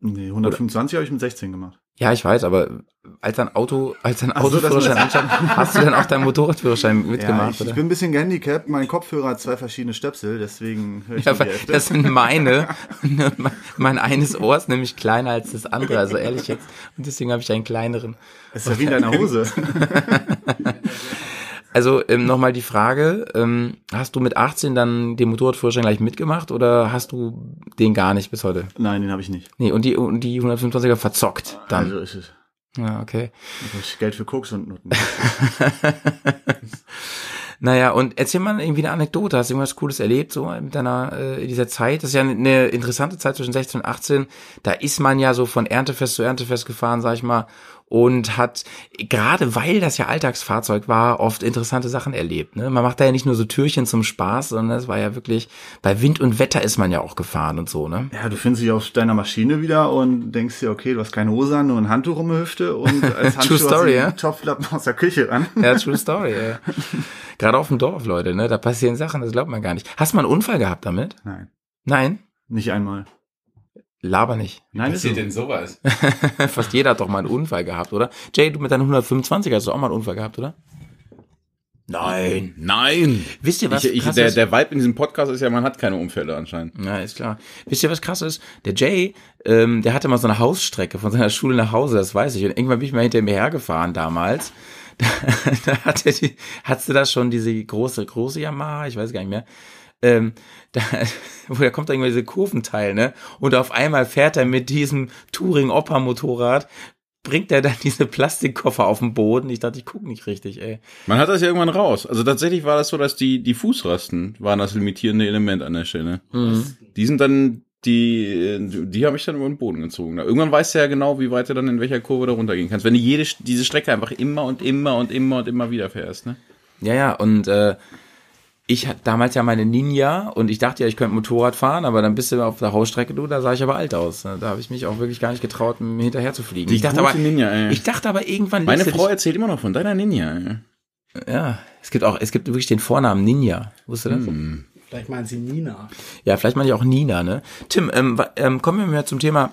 Nee, 125 habe ich mit 16 gemacht. Ja, ich weiß, aber als ein Auto, als ein Ach so, das Autoführerschein anstand, hast du dann auch deinen Motorradführerschein Ja, mitgemacht, ich, ich oder? bin ein bisschen gehandicapt. Mein Kopfhörer hat zwei verschiedene Stöpsel, deswegen höre ich Ja, weil das sind meine. mein eines Ohr ist nämlich kleiner als das andere, also ehrlich jetzt. Und deswegen habe ich einen kleineren. ist ja wie in deiner Hose. Also ähm, nochmal die Frage, ähm, hast du mit 18 dann den Motorradführerschein gleich mitgemacht oder hast du den gar nicht bis heute? Nein, den habe ich nicht. Nee, und die, und die 125er verzockt dann. Also ich, ich, Ja, okay. ich Geld für Koks und Noten. Naja, und erzähl mal irgendwie eine Anekdote. Hast du irgendwas Cooles erlebt, so mit deiner, äh, in dieser Zeit? Das ist ja eine interessante Zeit zwischen 16 und 18. Da ist man ja so von Erntefest zu Erntefest gefahren, sag ich mal, und hat, gerade weil das ja Alltagsfahrzeug war, oft interessante Sachen erlebt. Ne? Man macht da ja nicht nur so Türchen zum Spaß, sondern es war ja wirklich, bei Wind und Wetter ist man ja auch gefahren und so, ne? Ja, du findest dich auf deiner Maschine wieder und denkst dir, okay, du hast keine Hose an, nur ein Handtuch um die Hüfte und als Handschuh Story, hast du ja? einen Topflappen aus der Küche an. Ja, true story, ja. Gerade auf dem Dorf, Leute, ne? Da passieren Sachen, das glaubt man gar nicht. Hast du mal einen Unfall gehabt damit? Nein, Nein? nicht einmal. Laber nicht. Nein, ist so. denn sowas? Fast jeder hat doch mal einen Unfall gehabt, oder? Jay, du mit deinen 125 hast du auch mal einen Unfall gehabt, oder? Nein. Nein. Wisst ihr, was Ich, ich, krass der, ist? der Vibe in diesem Podcast ist ja, man hat keine Unfälle anscheinend. Ja, ist klar. Wisst ihr, was krass ist? Der Jay, ähm, der hatte mal so eine Hausstrecke von seiner Schule nach Hause, das weiß ich. Und irgendwann bin ich mal hinter mir hergefahren damals. Da, da hat er die, hattest du da schon diese große, große Yamaha? Ich weiß gar nicht mehr. Ähm, da, wo da kommt da irgendwann diese Kurventeil, ne? Und auf einmal fährt er mit diesem Touring-Opa-Motorrad bringt er dann diese Plastikkoffer auf den Boden. Ich dachte, ich guck nicht richtig, ey. Man hat das ja irgendwann raus. Also tatsächlich war das so, dass die, die Fußrasten waren das limitierende Element an der Stelle. Die sind dann, die, die habe ich dann über den Boden gezogen. Irgendwann weißt du ja genau, wie weit du dann in welcher Kurve da runtergehen kannst. Wenn du jede, diese Strecke einfach immer und immer und immer und immer wieder fährst, ne? Ja, ja, und äh, ich hatte damals ja meine Ninja und ich dachte ja, ich könnte Motorrad fahren, aber dann bist du auf der Hausstrecke, du, da sah ich aber alt aus. Da habe ich mich auch wirklich gar nicht getraut, hinterher zu fliegen. Die ich dachte gute aber, Ninja, ey. ich dachte aber irgendwann Meine Frau erzählt immer noch von deiner Ninja. Ey. ja, es gibt auch, es gibt wirklich den Vornamen Ninja. Wusstest du das? Vielleicht meinen Sie Nina. Ja, vielleicht meine ich auch Nina, ne? Tim, ähm, ähm, kommen wir mal zum Thema.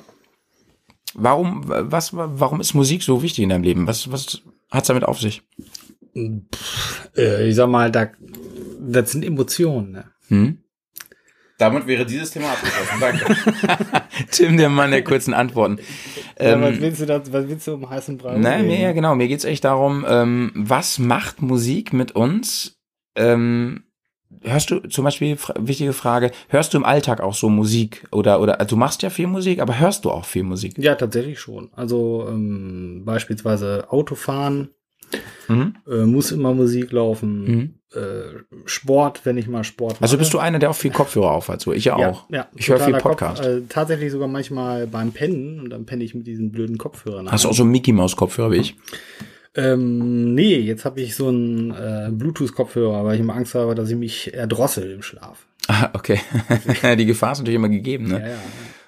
Warum, was, warum ist Musik so wichtig in deinem Leben? Was, was hat's damit auf sich? Äh, ich sag mal, da, das sind Emotionen. Ne? Hm? Damit wäre dieses Thema abgeschlossen. Danke. Tim, der Mann der kurzen Antworten. Ja, was Ähm, willst du da, was willst du um heißen Brei? nein, mir, ja, genau. Mir geht's echt darum, ähm, was macht Musik mit uns? Ähm, hörst du zum Beispiel, wichtige Frage, hörst du im Alltag auch so Musik? Oder, oder, also du machst ja viel Musik, aber hörst du auch viel Musik? Ja, tatsächlich schon. Also ähm, beispielsweise Autofahren, Mhm. äh, muss immer Musik laufen, Mhm. äh, Sport, wenn ich mal Sport mache. Also bist du einer, der auch viel Kopfhörer aufhat, so ich ja ja, auch. ja, ich höre viel Podcast. Kopf, äh, tatsächlich sogar manchmal beim Pennen und dann penne ich mit diesen blöden Kopfhörern. Hast du auch so einen Mickey Maus Kopfhörer wie ich? Ähm, nee, jetzt habe ich so einen äh, Bluetooth-Kopfhörer, weil ich immer Angst habe, dass ich mich erdrossel im Schlaf. Ah, okay. Die Gefahr ist natürlich immer gegeben, Ja, ne? ja.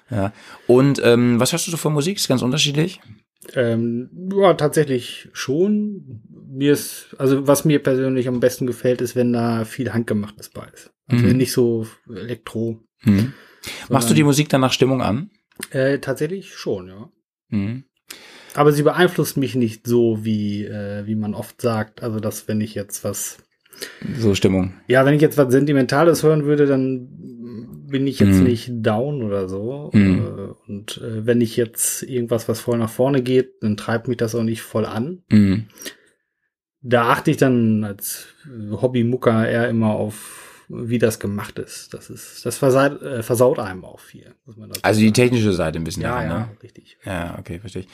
Ja. Und ähm, was hörst du so für Musik? Ist ganz unterschiedlich. Ähm, ja, tatsächlich schon. Mir ist, also was mir persönlich am besten gefällt, ist, wenn da viel Handgemachtes bei ist. Also Mhm. nicht so Elektro. Mhm. Machst du die Musik dann nach Stimmung an? Äh, tatsächlich schon, ja. Mhm. Aber sie beeinflusst mich nicht so, wie, äh, wie man oft sagt. Also, dass wenn ich jetzt was, So Stimmung. ja, wenn ich jetzt was Sentimentales hören würde, dann bin ich jetzt Mhm. nicht down oder so. Mhm. Äh, und äh, wenn ich jetzt irgendwas, was voll nach vorne geht, dann treibt mich das auch nicht voll an. Mhm. Da achte ich dann als Hobbymucker eher immer auf, wie das gemacht ist. Das ist, das versaut, äh, versaut einem auch viel. Muss man dazu Also die technische Seite ein bisschen. ja, daran, ja, Ne? richtig. Ja, okay, verstehe ich.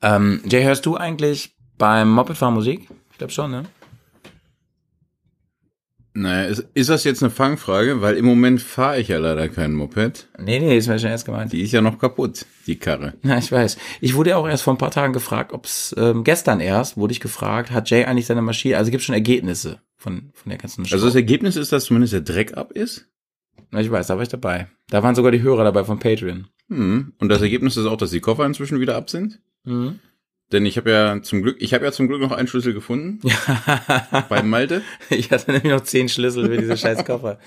Ähm, Jay, hörst du eigentlich beim Mopedfahren Musik? Ich glaube schon, ne? Naja, ist, ist das jetzt eine Fangfrage? Weil im Moment fahre ich ja leider kein Moped. Nee, nee, ist mir schon erst gemeint. Die ist ja noch kaputt, die Karre. Ja, ich weiß. Ich wurde ja auch erst vor ein paar Tagen gefragt, ob's ähm, gestern erst wurde ich gefragt, hat Jay eigentlich seine Maschine, also gibt schon Ergebnisse von, von der ganzen Also das Ergebnis ist, dass zumindest der Dreck ab ist. Na, ich weiß, da war ich dabei. Da waren sogar die Hörer dabei von Patreon. Hm. Und das Ergebnis ist auch, dass die Koffer inzwischen wieder ab sind. Mhm. Denn ich habe ja zum Glück, ich habe ja zum Glück noch einen Schlüssel gefunden bei Malte. ich hatte nämlich noch zehn Schlüssel für diese scheiß Koffer.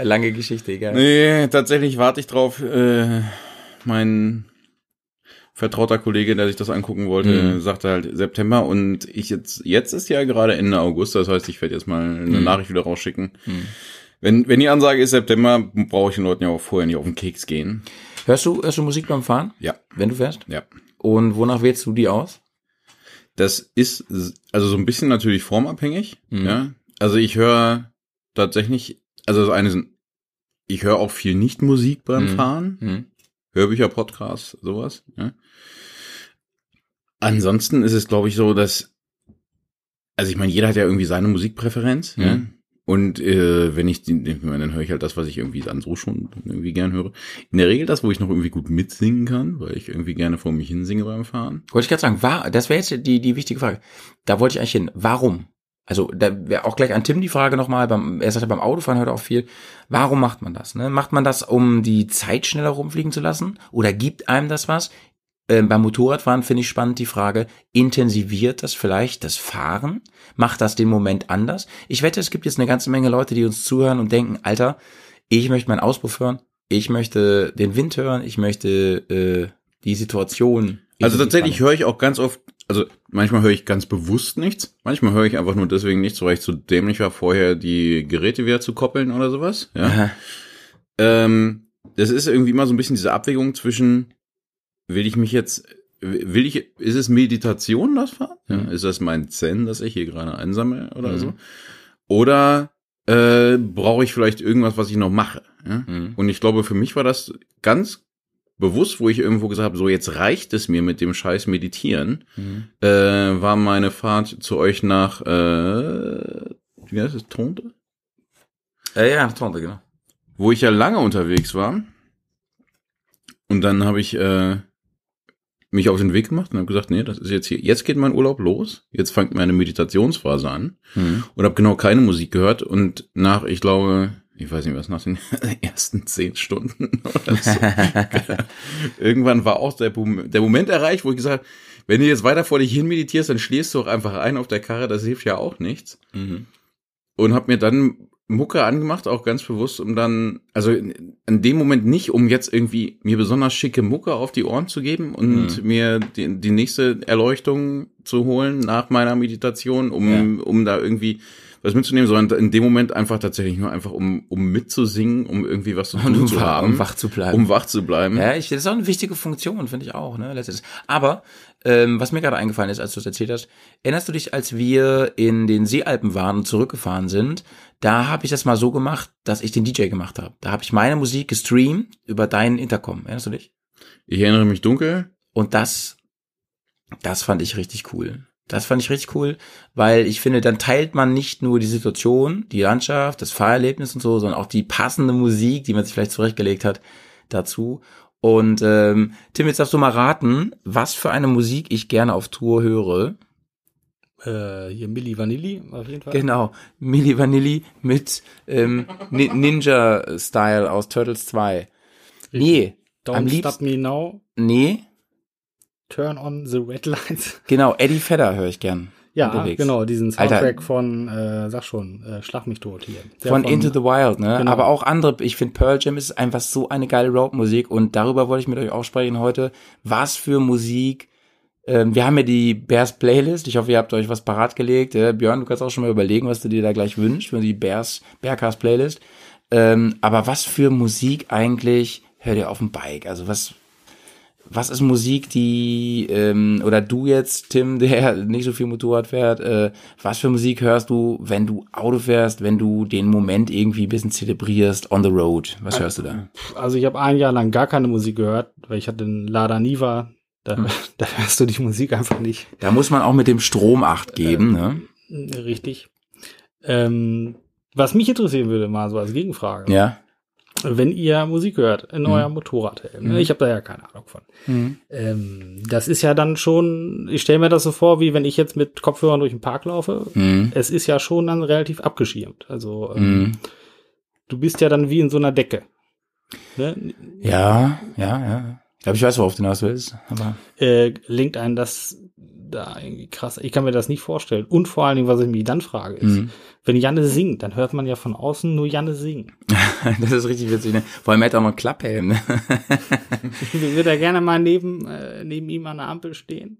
Lange Geschichte, egal. Nee, tatsächlich warte ich drauf. Äh, mein vertrauter Kollege, der sich das angucken wollte, Mhm. sagte halt September und ich jetzt, jetzt ist ja gerade Ende August, das heißt, ich werde jetzt mal eine Mhm. Nachricht wieder rausschicken. Mhm. Wenn, wenn die Ansage ist September, brauche ich den Leuten ja auch vorher nicht auf den Keks gehen. Hörst du, hörst du Musik beim Fahren? Ja, Wenn du fährst? ja. Und wonach wählst du die aus? Das ist also so ein bisschen natürlich formabhängig. Mhm. Ja, also ich höre tatsächlich, also das eine sind, ich höre auch viel Nicht-Musik beim Mhm. Fahren, Hm. Hörbücher, Podcasts, sowas. Ja. Ansonsten ist es, glaube ich, so, dass, also ich meine, jeder hat ja irgendwie seine Musikpräferenz. Mhm. Ja. Und äh, wenn ich, die, ich meine, dann höre ich halt das, was ich irgendwie dann so schon irgendwie gern höre. In der Regel das, wo ich noch irgendwie gut mitsingen kann, weil ich irgendwie gerne vor mich hinsinge beim Fahren. Wollte ich gerade sagen, war, das wäre jetzt die, die wichtige Frage. Da wollte ich eigentlich hin. Warum? Also da wäre auch gleich an Tim die Frage nochmal, beim, er sagte beim Autofahren hört auch viel. Warum macht man das? Ne? Macht man das, um die Zeit schneller rumfliegen zu lassen? Oder gibt einem das was? Ähm, beim Motorradfahren finde ich spannend die Frage, intensiviert das vielleicht das Fahren? Macht das den Moment anders? Ich wette, es gibt jetzt eine ganze Menge Leute, die uns zuhören und denken, Alter, ich möchte meinen Auspuff hören, ich möchte den Wind hören, ich möchte äh, die Situation. Also tatsächlich höre ich auch ganz oft, also manchmal höre ich ganz bewusst nichts, manchmal höre ich einfach nur deswegen nichts, weil ich zu dämlich war, vorher die Geräte wieder zu koppeln oder sowas. Ja. Ähm, das ist irgendwie immer so ein bisschen diese Abwägung zwischen, will ich mich jetzt, will ich, ist es Meditation, das Fahren? Ja, Mhm. ist das mein Zen, das ich hier gerade einsammle oder Mhm. so? Oder äh, brauche ich vielleicht irgendwas, was ich noch mache? Ja? Mhm. Und ich glaube, für mich war das ganz bewusst, wo ich irgendwo gesagt habe, so jetzt reicht es mir mit dem Scheiß Meditieren, äh, war meine Fahrt zu euch nach, äh, wie heißt es, Tonte? Äh, ja, Tonte, genau. Wo ich ja lange unterwegs war. Und dann habe ich äh, mich auf den Weg gemacht und habe gesagt, nee, das ist jetzt hier, jetzt geht mein Urlaub los, jetzt fängt meine Meditationsphase an und habe genau keine Musik gehört und nach, ich glaube, ich weiß nicht was, nach den ersten zehn Stunden oder so, irgendwann war auch der, der Moment erreicht, wo ich gesagt habe, wenn du jetzt weiter vor dich hin meditierst, dann schläfst du auch einfach ein auf der Karre, das hilft ja auch nichts. Und habe mir dann Mucke angemacht, auch ganz bewusst, um dann, also in, in dem Moment nicht, um jetzt irgendwie mir besonders schicke Mucke auf die Ohren zu geben und mir die, die nächste Erleuchtung zu holen nach meiner Meditation, um, um da irgendwie was mitzunehmen, sondern in dem Moment einfach tatsächlich nur einfach, um, um mitzusingen, um irgendwie was zu tun um zu haben. um wach zu bleiben. Um wach zu bleiben. Ja, ich, das ist auch eine wichtige Funktion, finde ich auch, ne, letztendlich. Aber, ähm, was mir gerade eingefallen ist, als du es erzählt hast, erinnerst du dich, als wir in den Seealpen waren und zurückgefahren sind, da habe ich das mal so gemacht, dass ich den DJ gemacht habe. Da habe ich meine Musik gestreamt über deinen Intercom. Erinnerst du dich? Ich erinnere mich dunkel. Und das, das fand ich richtig cool. Das fand ich richtig cool, weil ich finde, dann teilt man nicht nur die Situation, die Landschaft, das Fahrerlebnis und so, sondern auch die passende Musik, die man sich vielleicht zurechtgelegt hat, dazu. Und ähm, Tim, jetzt darfst du mal raten, was für eine Musik ich gerne auf Tour höre. Äh, hier Milli Vanilli auf jeden Fall. Genau, Milli Vanilli mit ähm, Ni- Ninja-Style aus Turtles 2. Nee, am Don't liebsten, Stop Me Now, nee, Turn on the Red Lights. genau, Eddie Vedder höre ich gern. Ja, unterwegs. genau, diesen Alter. Soundtrack von, äh, sag schon, äh, Schlag mich tot hier. Der von Into the Wild, ne? Genau. Aber auch andere, ich finde Pearl Jam ist einfach so eine geile Rockmusik und darüber wollte ich mit euch auch sprechen heute. Was für Musik, ähm, wir haben ja die Bears Playlist, ich hoffe, ihr habt euch was parat gelegt. Äh, Björn, du kannst auch schon mal überlegen, was du dir da gleich wünschst für die Bears, Bearcast Playlist. Ähm, aber was für Musik eigentlich hört ihr auf dem Bike? Also was, was ist Musik, die, ähm, oder du jetzt, Tim, der nicht so viel Motorrad fährt, äh, was für Musik hörst du, wenn du Auto fährst, wenn du den Moment irgendwie ein bisschen zelebrierst on the road? Was hörst du da? Also ich habe ein Jahr lang gar keine Musik gehört, weil ich hatte einen Lada Niva. Da, Hm. da hörst du die Musik einfach nicht Da muss man auch mit dem Strom acht geben, ne? äh, richtig. Ähm, was mich interessieren würde, mal so als Gegenfrage. Ja. Wenn ihr Musik hört in Mhm. eurem Motorradhelm, ne? ich habe da ja keine Ahnung von. Ähm, das ist ja dann schon, ich stelle mir das so vor, wie wenn ich jetzt mit Kopfhörern durch den Park laufe. Mhm. Es ist ja schon dann relativ abgeschirmt. Also ähm, Mhm. du bist ja dann wie in so einer Decke. Ne? Ja, ja, ja. Ich glaube, ich weiß, worauf du hinaus willst. Aber Äh, linkt einen das da irgendwie krass. Ich kann mir das nicht vorstellen. Und vor allen Dingen, was ich mich dann frage, ist, Mhm. wenn Janne singt, dann hört man ja von außen nur Janne singen. das ist richtig witzig, ne? Vor allem er hat auch noch einen Klapphelm, ne? Ich würde ja gerne mal neben, äh, neben ihm an der Ampel stehen.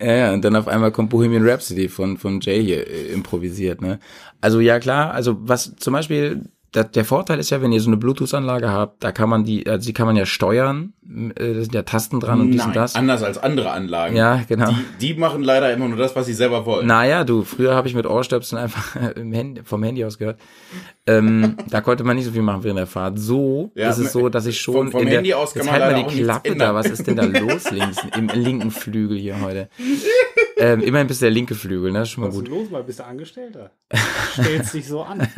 Ja, ja, und dann auf einmal kommt Bohemian Rhapsody von, von Jay hier äh, improvisiert, ne? Also ja klar, also was zum Beispiel, da, der Vorteil ist ja, wenn ihr so eine Bluetooth-Anlage habt, da kann man die, also die kann man ja steuern, äh, da sind ja Tasten dran und dies und das. anders als andere Anlagen. Ja, genau. Die, die machen leider immer nur das, was sie selber wollen. Naja, du, früher habe ich mit Ohrstöpseln einfach Handy, vom Handy aus gehört. Ähm, da konnte man nicht so viel machen während der Fahrt. So Ja, ist es so, dass ich schon vom- vom in der, Handy aus kann jetzt man halt mal die Klappe da, was ist denn da los links, im linken Flügel hier heute? Ähm, immerhin bist du der linke Flügel, ne? Schon mal gut. los, mal bist du Angestellter? Stellst dich so an.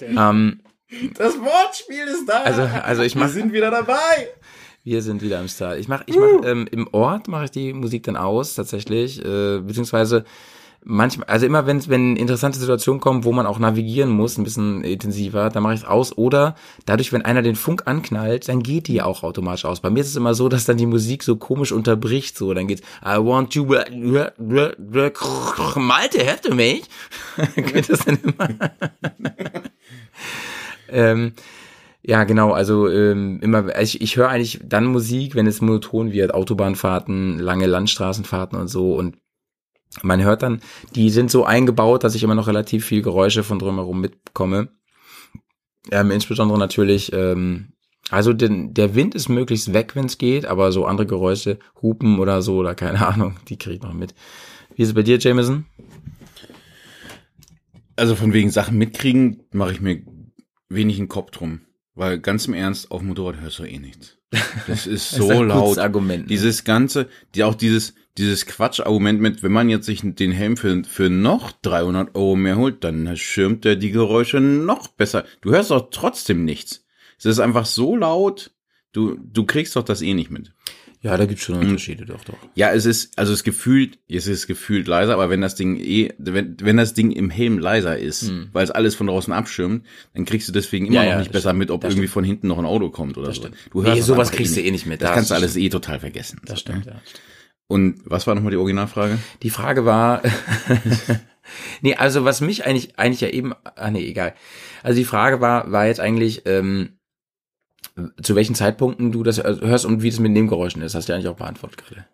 Ähm, Das Wortspiel ist da. also, also ich wir mach, sind wieder dabei. wir sind wieder im Style. Ich mach, ich mach, ähm, im Ort mache ich die Musik dann aus, tatsächlich, äh, beziehungsweise manchmal, also immer wenn wenn interessante Situationen kommen, wo man auch navigieren muss, ein bisschen intensiver, dann mache ich es aus. Oder dadurch, wenn einer den Funk anknallt, dann geht die auch automatisch aus. Bei mir ist es immer so, dass dann die Musik so komisch unterbricht, so dann geht's I want you Malte, du mich? geht das dann immer? ähm, ja, genau, also ähm, immer, ich, ich höre eigentlich dann Musik, wenn es monoton wird, Autobahnfahrten, lange Landstraßenfahrten und so und man hört dann, die sind so eingebaut, dass ich immer noch relativ viel Geräusche von drumherum mitbekomme. Ähm, insbesondere natürlich, ähm, also den, der Wind ist möglichst weg, wenn es geht, aber so andere Geräusche, Hupen oder so oder keine Ahnung, die kriege ich noch mit. Wie ist es bei dir, Jameson? Also von wegen Sachen mitkriegen, mache ich mir wenig einen Kopf drum. Weil ganz im Ernst, auf dem Motorrad hörst du eh nichts. Das ist Das ist so ein gutes laut. Argument. ne? Dieses ganze, die auch dieses, dieses Quatschargument mit, wenn man jetzt sich den Helm für, für noch 300 Euro mehr holt, dann schirmt der die Geräusche noch besser. Du hörst doch trotzdem nichts. Es ist einfach so laut, du, du kriegst doch das eh nicht mit. Ja, da gibt's schon Unterschiede, doch, doch. Ja, es ist, also es gefühlt, es ist gefühlt leiser, aber wenn das Ding eh, wenn, wenn das Ding im Helm leiser ist, weil es alles von draußen abschirmt, dann kriegst du deswegen immer Ja, noch ja, nicht das besser stimmt. mit, ob Das irgendwie von hinten noch ein Auto kommt oder so. stimmt. Du Nee, das sowas kriegst du eh nicht mit. Das Das kannst du alles eh total vergessen. Das stimmt, ja. Und was war nochmal die Originalfrage? Die Frage war, nee, also was mich eigentlich, eigentlich ja eben, ah nee, egal. Also die Frage war, war jetzt eigentlich, ähm, zu welchen Zeitpunkten du das hörst und wie das mit Nebengeräuschen ist, hast du ja eigentlich auch beantwortet gerade.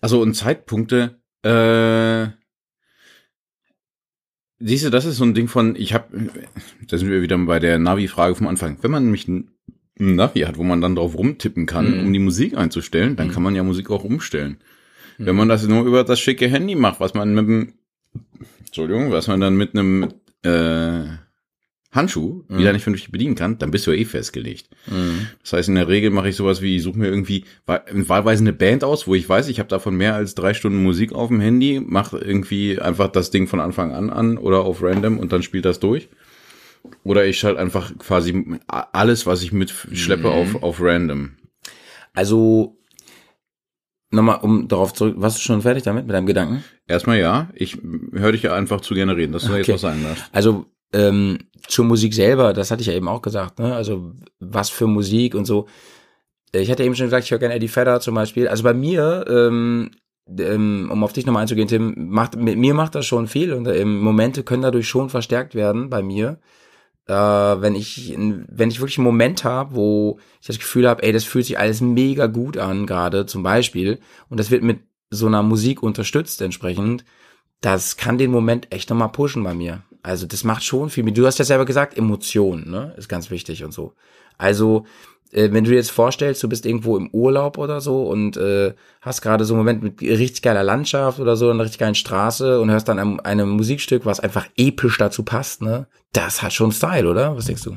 Also und Zeitpunkte, äh, siehst du, das ist so ein Ding von, ich habe, da sind wir wieder bei der Navi-Frage vom Anfang. Wenn man nämlich ein Navi hat, wo man dann drauf rumtippen kann, Mhm. um die Musik einzustellen, dann kann man ja Musik auch umstellen. Wenn man das nur über das schicke Handy macht, was man mit dem, Entschuldigung, was man dann mit einem äh, Handschuh wieder nicht vernünftig bedienen kann, dann bist du ja eh festgelegt. Das heißt, in der Regel mache ich sowas wie, ich suche mir irgendwie wa- wahlweise eine Band aus, wo ich weiß, ich habe davon mehr als drei Stunden Musik auf dem Handy, mache irgendwie einfach das Ding von Anfang an an oder auf random und dann spielt das durch. Oder ich schalte einfach quasi alles, was ich mitschleppe, auf, auf random. Also, nochmal, um darauf zurück, warst du schon fertig damit, mit deinem Gedanken? Erstmal ja, ich höre dich ja einfach zu gerne reden, dass du Okay. jetzt was sagen darfst. Also, ähm, zur Musik selber, das hatte ich ja eben auch gesagt, ne? Also, was für Musik und so. Ich hatte eben schon gesagt, ich höre gerne Eddie Vedder zum Beispiel. Also bei mir, ähm, ähm, um auf dich nochmal einzugehen, Tim, macht, mit mir macht das schon viel und ähm, Momente können dadurch schon verstärkt werden bei mir. Äh, wenn ich, wenn ich wirklich einen Moment habe, wo ich das Gefühl habe, ey, das fühlt sich alles mega gut an, gerade zum Beispiel, und das wird mit so einer Musik unterstützt entsprechend, das kann den Moment echt nochmal pushen bei mir. Also das macht schon viel mit. Du hast ja selber gesagt, Emotionen, ne, ist ganz wichtig und so. Also äh, wenn du dir jetzt vorstellst, du bist irgendwo im Urlaub oder so und äh, hast gerade so einen Moment mit richtig geiler Landschaft oder so, einer richtig geilen Straße und hörst dann ein, ein Musikstück, was einfach episch dazu passt, ne? Das hat schon Style, oder? Was denkst du?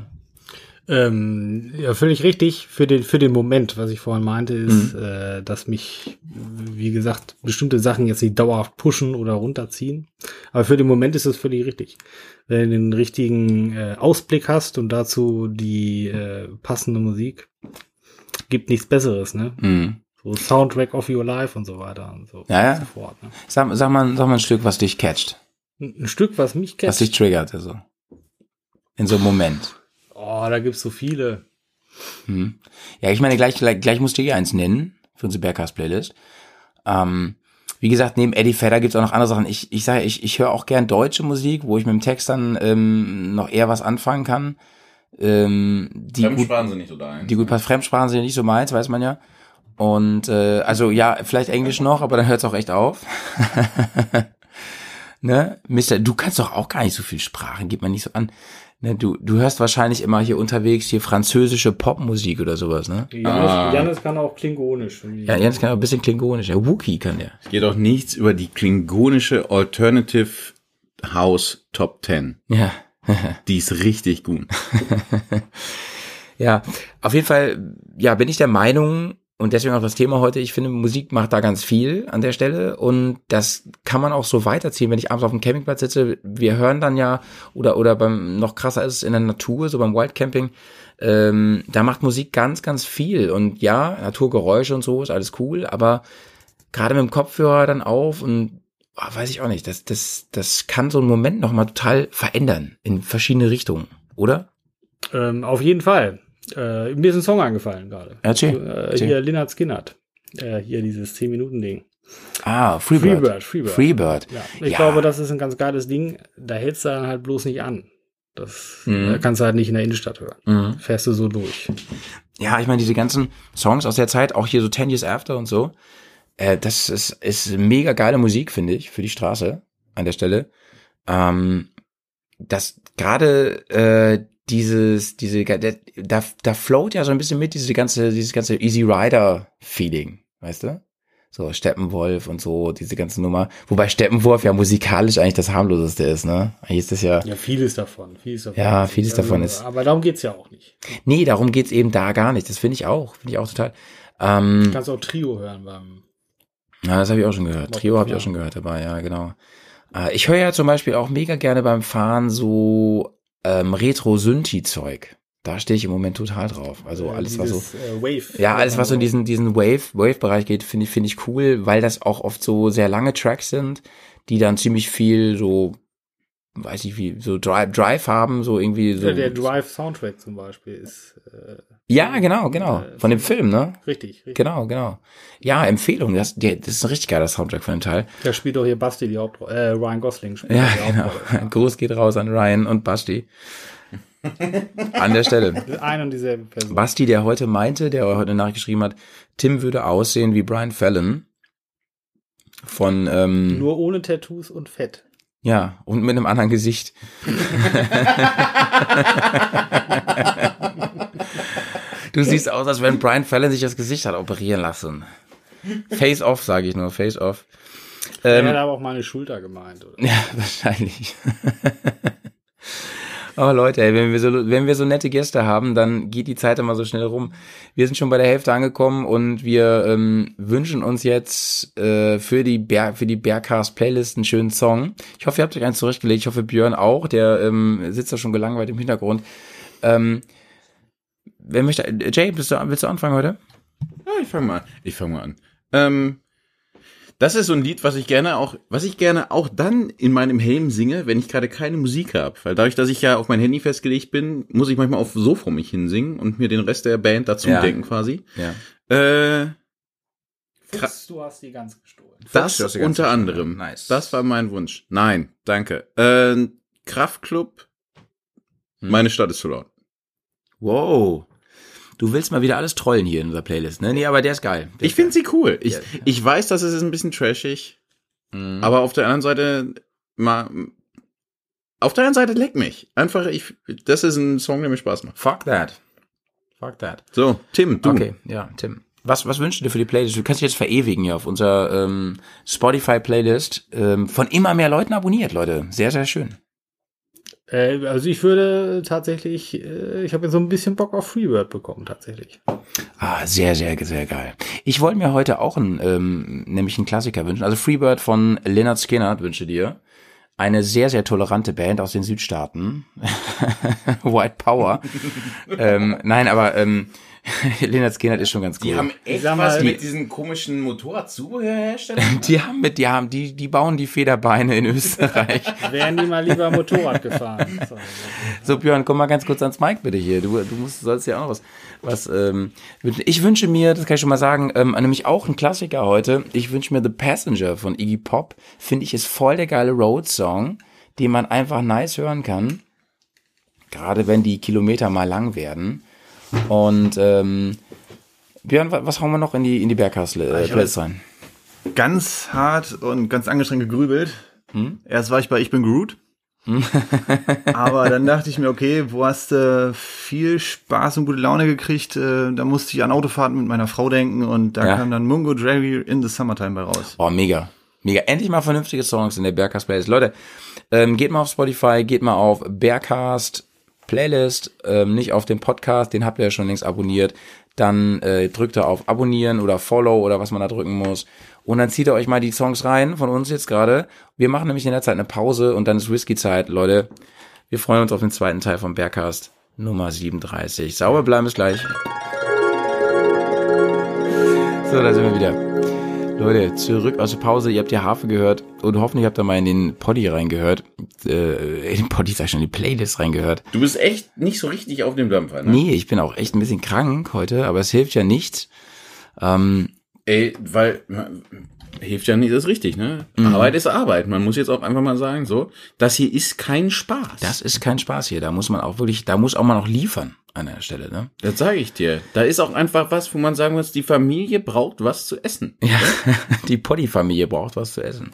Ähm, ja, völlig richtig. Für den, für den Moment, was ich vorhin meinte, ist, äh, dass mich, wie gesagt, bestimmte Sachen jetzt nicht dauerhaft pushen oder runterziehen. Aber für den Moment ist es völlig richtig. Wenn du den richtigen äh, Ausblick hast und dazu die äh, passende Musik, gibt nichts Besseres, ne? Mhm. So Soundtrack of Your Life und so weiter und so. Ja, ja. und So fort, ne? Sag, sag, mal, sag mal ein Stück, was dich catcht, Ein ein Stück, was mich was kennt. dich triggert, also. In so einem Moment. Oh, da gibt's so viele. Hm. Ja, ich meine, gleich, gleich, gleich musst du hier eins nennen für unsere Bergcast-Playlist. Ähm, wie gesagt, neben Eddie Vedder gibt's auch noch andere Sachen. Ich, ich sage, ich, ich höre auch gern deutsche Musik, wo ich mit dem Text dann ähm, noch eher was anfangen kann. Ähm, die gut, sind nicht so da. die gut passt. Fremdsprachen sind ja nicht so meins, weiß man ja. Und äh, also ja, vielleicht Englisch noch, aber dann hört's auch echt auf. ne, Mister, du kannst doch auch gar nicht so viel Sprachen, gibt man nicht so an. Ne, du, du hörst wahrscheinlich immer hier unterwegs hier französische Popmusik oder sowas, ne? Janis, Ah. Janis kann auch klingonisch. Ja, Jens kann auch ein bisschen klingonisch. Ja, Wookie kann der. Geht auch nichts über die klingonische Alternative House Top 10. Ja. Die ist richtig gut. Ja, auf jeden Fall, ja, bin ich der Meinung, und deswegen auch das Thema heute, ich finde, Musik macht da ganz viel an der Stelle und das kann man auch so weiterziehen, wenn ich abends auf dem Campingplatz sitze. Wir hören dann ja, oder, oder beim, noch krasser ist es in der Natur, so beim Wildcamping, ähm, da macht Musik ganz, ganz viel und ja, Naturgeräusche und so ist alles cool, aber gerade mit dem Kopfhörer dann auf und ah, weiß ich auch nicht, das, das, das kann so einen Moment nochmal total verändern in verschiedene Richtungen, oder? Ähm, auf jeden Fall. Äh, mir ist ein Song eingefallen gerade. Äh, hier Lynyrd Skynyrd. Äh, hier dieses 10-Minuten-Ding. Ah, Freebird. Freebird, Freebird. Freebird. Ja, ich Ja. glaube, das ist ein ganz geiles Ding. Da hältst du dann halt bloß nicht an. Das Mhm. äh, kannst du halt nicht in der Innenstadt hören. Mhm. Fährst du so durch. Ja, ich meine, diese ganzen Songs aus der Zeit, auch hier so 10 Years After und so, äh, das ist, ist mega geile Musik, finde ich, für die Straße an der Stelle. Ähm, das gerade äh, dieses, diese, da, da float ja so ein bisschen mit diese ganze, dieses ganze Easy Rider Feeling, weißt du? So Steppenwolf und so, diese ganze Nummer. Wobei Steppenwolf ja musikalisch eigentlich das harmloseste ist, ne? Eigentlich ist das ja, Ja, vieles davon. Vieles davon Ja, vieles davon ist- Aber darum geht's ja auch nicht. nee, darum geht's eben da gar nicht. Das finde ich auch, finde ich auch total. Ähm, Du kannst auch Trio hören beim. Ja, das habe ich auch schon gehört. Trio habe ich auch schon gehört dabei, ja, genau. Äh, ich höre ja zum Beispiel auch mega gerne beim Fahren so ähm, Retro-Synthi-Zeug. Da stehe ich im Moment total drauf. Also alles, was so. dieses, Äh, Wave. Ja, alles, was so in diesen, diesen Wave, Wave-Bereich geht, finde ich, finde ich cool, weil das auch oft so sehr lange Tracks sind, die dann ziemlich viel so, weiß ich wie, so Drive, Drive haben, so irgendwie so. Der, der Drive-Soundtrack zum Beispiel ist äh, ja, genau, genau. Von dem Film, ne? richtig. richtig. Genau, genau. Ja, Empfehlung. Das, der, das ist ein richtig geiler Soundtrack von dem Teil. Da spielt doch hier Basti die Hauptrolle. Äh, Ryan Gosling spielt Ja, die genau. Hauptrolle. Gruß geht raus an Ryan und Basti. An der Stelle. Ja. Ein und dieselbe Person. Basti, der heute meinte, der heute eine Nachricht geschrieben hat, Tim würde aussehen wie Brian Fallon. Von, ähm, Nur ohne Tattoos und Fett. ja, und mit einem anderen Gesicht. du siehst aus, als wenn Brian Fallon sich das Gesicht hat operieren lassen. Face off, sage ich nur, face off. Er Ähm, hat aber auch meine Schulter gemeint. Oder? Ja, wahrscheinlich. Oh Leute, ey, wenn wir so, wenn wir so nette Gäste haben, dann geht die Zeit immer so schnell rum. Wir sind schon bei der Hälfte angekommen und wir ähm, wünschen uns jetzt äh, für die Ber für die Bearcast Playlist einen schönen Song. Ich hoffe, ihr habt euch eins zurechtgelegt. Ich hoffe, Björn auch. Der ähm, sitzt da schon gelangweilt im Hintergrund. Ähm, wer möchte? Jay, bist du, willst du anfangen heute? Ja, ich fange mal an. Ich fange mal an. Ähm, das ist so ein Lied, was ich gerne auch, was ich gerne auch dann in meinem Helm singe, wenn ich gerade keine Musik habe. Weil dadurch, dass ich ja auf mein Handy festgelegt bin, muss ich manchmal auf so vor mich hinsingen und mir den Rest der Band dazu Ja. denken quasi. Ja. Äh, Fuchs, du hast die ganz gestohlen. das ganze unter Zeit anderem. Nice. Das war mein Wunsch. Nein, danke. Äh, Kraftclub. Hm. Meine Stadt ist zu laut. Wow. Du willst mal wieder alles trollen hier in unserer Playlist, ne? Nee, aber der ist geil. Der Ich finde sie cool. Ich, Ja. ich weiß, dass es ist ein bisschen trashig, Mhm. aber auf der anderen Seite mal auf der anderen Seite leck mich. Einfach ich das ist ein Song, der mir Spaß macht. Fuck that. Fuck that. So, Tim, du. Okay, ja, Tim. Was, was wünschst du dir für die Playlist? Du kannst dich jetzt verewigen hier auf unserer ähm, Spotify-Playlist. Ähm, von immer mehr Leuten abonniert, Leute. Sehr, sehr schön. Äh, also ich würde tatsächlich, äh, ich habe jetzt so ein bisschen Bock auf Freebird bekommen, tatsächlich. Ah, sehr, sehr, sehr geil. Ich wollte mir heute auch einen, ähm, nämlich einen Klassiker wünschen. Also Freebird von Leonard Skinner wünsche dir. Eine sehr, sehr tolerante Band aus den Südstaaten. White Power. ähm, nein, aber ähm, Leonard Skinner ist schon ganz cool. Die haben echt was die- mit diesen komischen Motorradzubehörherstellern. Die haben mit, die haben, die, die bauen die Federbeine in Österreich. Wären die mal lieber Motorrad gefahren. So. Björn, komm mal ganz kurz ans Mic bitte hier. Du, du musst, sollst ja auch noch was, was ähm. Ich wünsche mir, das kann ich schon mal sagen, ähm, nämlich auch ein Klassiker heute. Ich wünsche mir The Passenger von Iggy Pop. Finde ich, ist voll der geile Road-Song, den man einfach nice hören kann. Gerade wenn die Kilometer mal lang werden. Und ähm, Björn, wa- was hauen wir noch in die, in die Berghasle äh, Playlist rein? Ganz hart und ganz angestrengt gegrübelt. Erst war ich bei Ich bin Groot. Aber dann dachte ich mir, okay, wo hast du viel Spaß und gute Laune gekriegt? Äh, Da musste ich an Autofahrten mit meiner Frau denken und da Ja. kam dann Mungo Draggy in the Summertime bei raus. Oh, mega. Mega. Endlich mal vernünftige Songs in der Bergcast Playlist. Leute, ähm, geht mal auf Spotify, geht mal auf Bergcast Playlist, ähm, nicht auf den Podcast, den habt ihr ja schon längst abonniert. Dann äh, drückt ihr auf Abonnieren oder Follow oder was man da drücken muss. Und dann zieht ihr euch mal die Songs rein von uns jetzt gerade. Wir machen nämlich in der Zeit eine Pause und dann ist Whisky-Zeit. Leute, wir freuen uns auf den zweiten Teil vom Bergcast Nummer 37. Sauber bleiben bis gleich. So, da sind wir wieder. Leute, zurück aus der Pause. Ihr habt ja Harfe gehört und hoffentlich habt ihr mal in den Poddy reingehört. Äh, in den Poddy, sag ich schon, in die Playlist reingehört. Du bist echt nicht so richtig auf dem Dampfer, ne? Nee, ich bin auch echt ein bisschen krank heute, aber es hilft ja nichts. Ähm, Ey, weil hilft ja nicht, das ist richtig, ne? Mhm. Arbeit ist Arbeit. Man muss jetzt auch einfach mal sagen, so, das hier ist kein Spaß. das ist kein Spaß hier. Da muss man auch wirklich, da muss auch mal noch liefern an der Stelle, ne? Das sage ich dir. Da ist auch einfach was, wo man sagen muss, die Familie braucht was zu essen. Ja, die Poddy-Familie braucht was zu essen.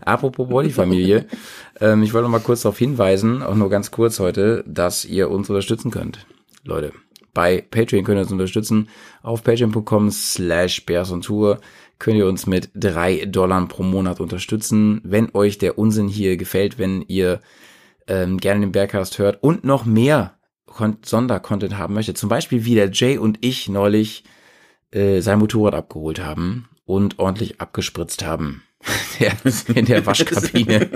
Apropos Poddy-Familie, ähm, ich wollte noch mal kurz darauf hinweisen, auch nur ganz kurz heute, dass ihr uns unterstützen könnt. Leute, bei Patreon könnt ihr uns unterstützen. Auf patreon.com slash Tour könnt ihr uns mit drei Dollar pro Monat unterstützen. Wenn euch der Unsinn hier gefällt, wenn ihr ähm, gerne den Bergcast hört und noch mehr Sondercontent haben möchtet, zum Beispiel wie der Jay und ich neulich äh, sein Motorrad abgeholt haben und ordentlich abgespritzt haben in der Waschkabine,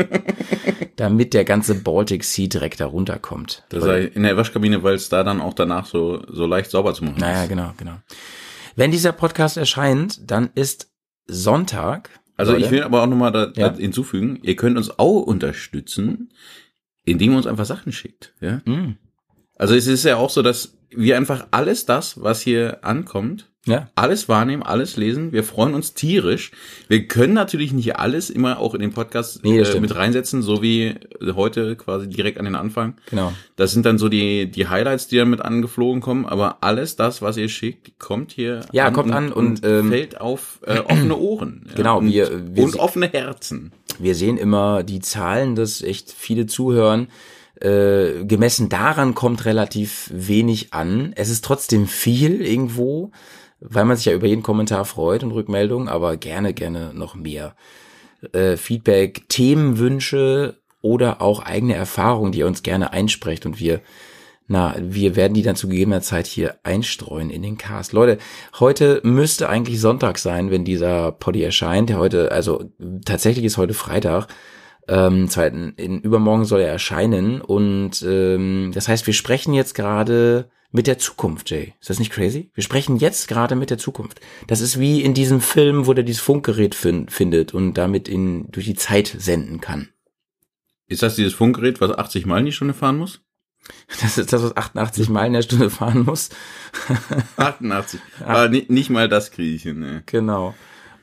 damit der ganze Baltic Sea direkt da runterkommt. Das sei in der Waschkabine, weil es da dann auch danach so, so leicht sauber zu machen Naja, genau, genau. Wenn dieser Podcast erscheint, dann ist Sonntag. Also Leute. ich will aber auch nochmal da, Ja. da hinzufügen, ihr könnt uns auch unterstützen, indem ihr uns einfach Sachen schickt. Ja? Mm, Also es ist ja auch so, dass wir einfach alles das, was hier ankommt, ja, alles wahrnehmen, alles lesen. Wir freuen uns tierisch. Wir können natürlich nicht alles immer auch in den Podcast Nee, äh, mit reinsetzen, so wie heute quasi direkt an den Anfang. genau. Das sind dann so die, die Highlights, die dann mit angeflogen kommen, aber alles das, was ihr schickt, kommt hier Ja, kommt an und, ähm, fällt auf äh, offene Ohren. Ja, Genau, und, wir- wir und offene Herzen. Wir sehen immer die Zahlen, dass echt viele zuhören. Äh, gemessen daran kommt relativ wenig an. Es ist trotzdem viel irgendwo, weil man sich ja über jeden Kommentar freut und Rückmeldung, aber gerne, gerne noch mehr. Äh, Feedback, Themenwünsche oder auch eigene Erfahrungen, die ihr uns gerne einsprecht und wir na, wir werden die dann zu gegebener Zeit hier einstreuen in den Cast. Leute, heute müsste eigentlich Sonntag sein, wenn dieser Poddy erscheint. Heute, also tatsächlich ist heute Freitag. Ähm, zweiten, in übermorgen soll er erscheinen und ähm, das heißt, wir sprechen jetzt gerade mit der Zukunft, Jay. Ist das nicht crazy? Wir sprechen jetzt gerade mit der Zukunft. Das ist wie in diesem Film, wo der dieses Funkgerät fin findet und damit in durch die Zeit senden kann. Ist das dieses Funkgerät, was 80 Meilen die Stunde fahren muss? Das ist das, was 88 Meilen in der Stunde fahren muss. 88. Aber ni- nicht mal das kriege ich hin. Ne. Genau.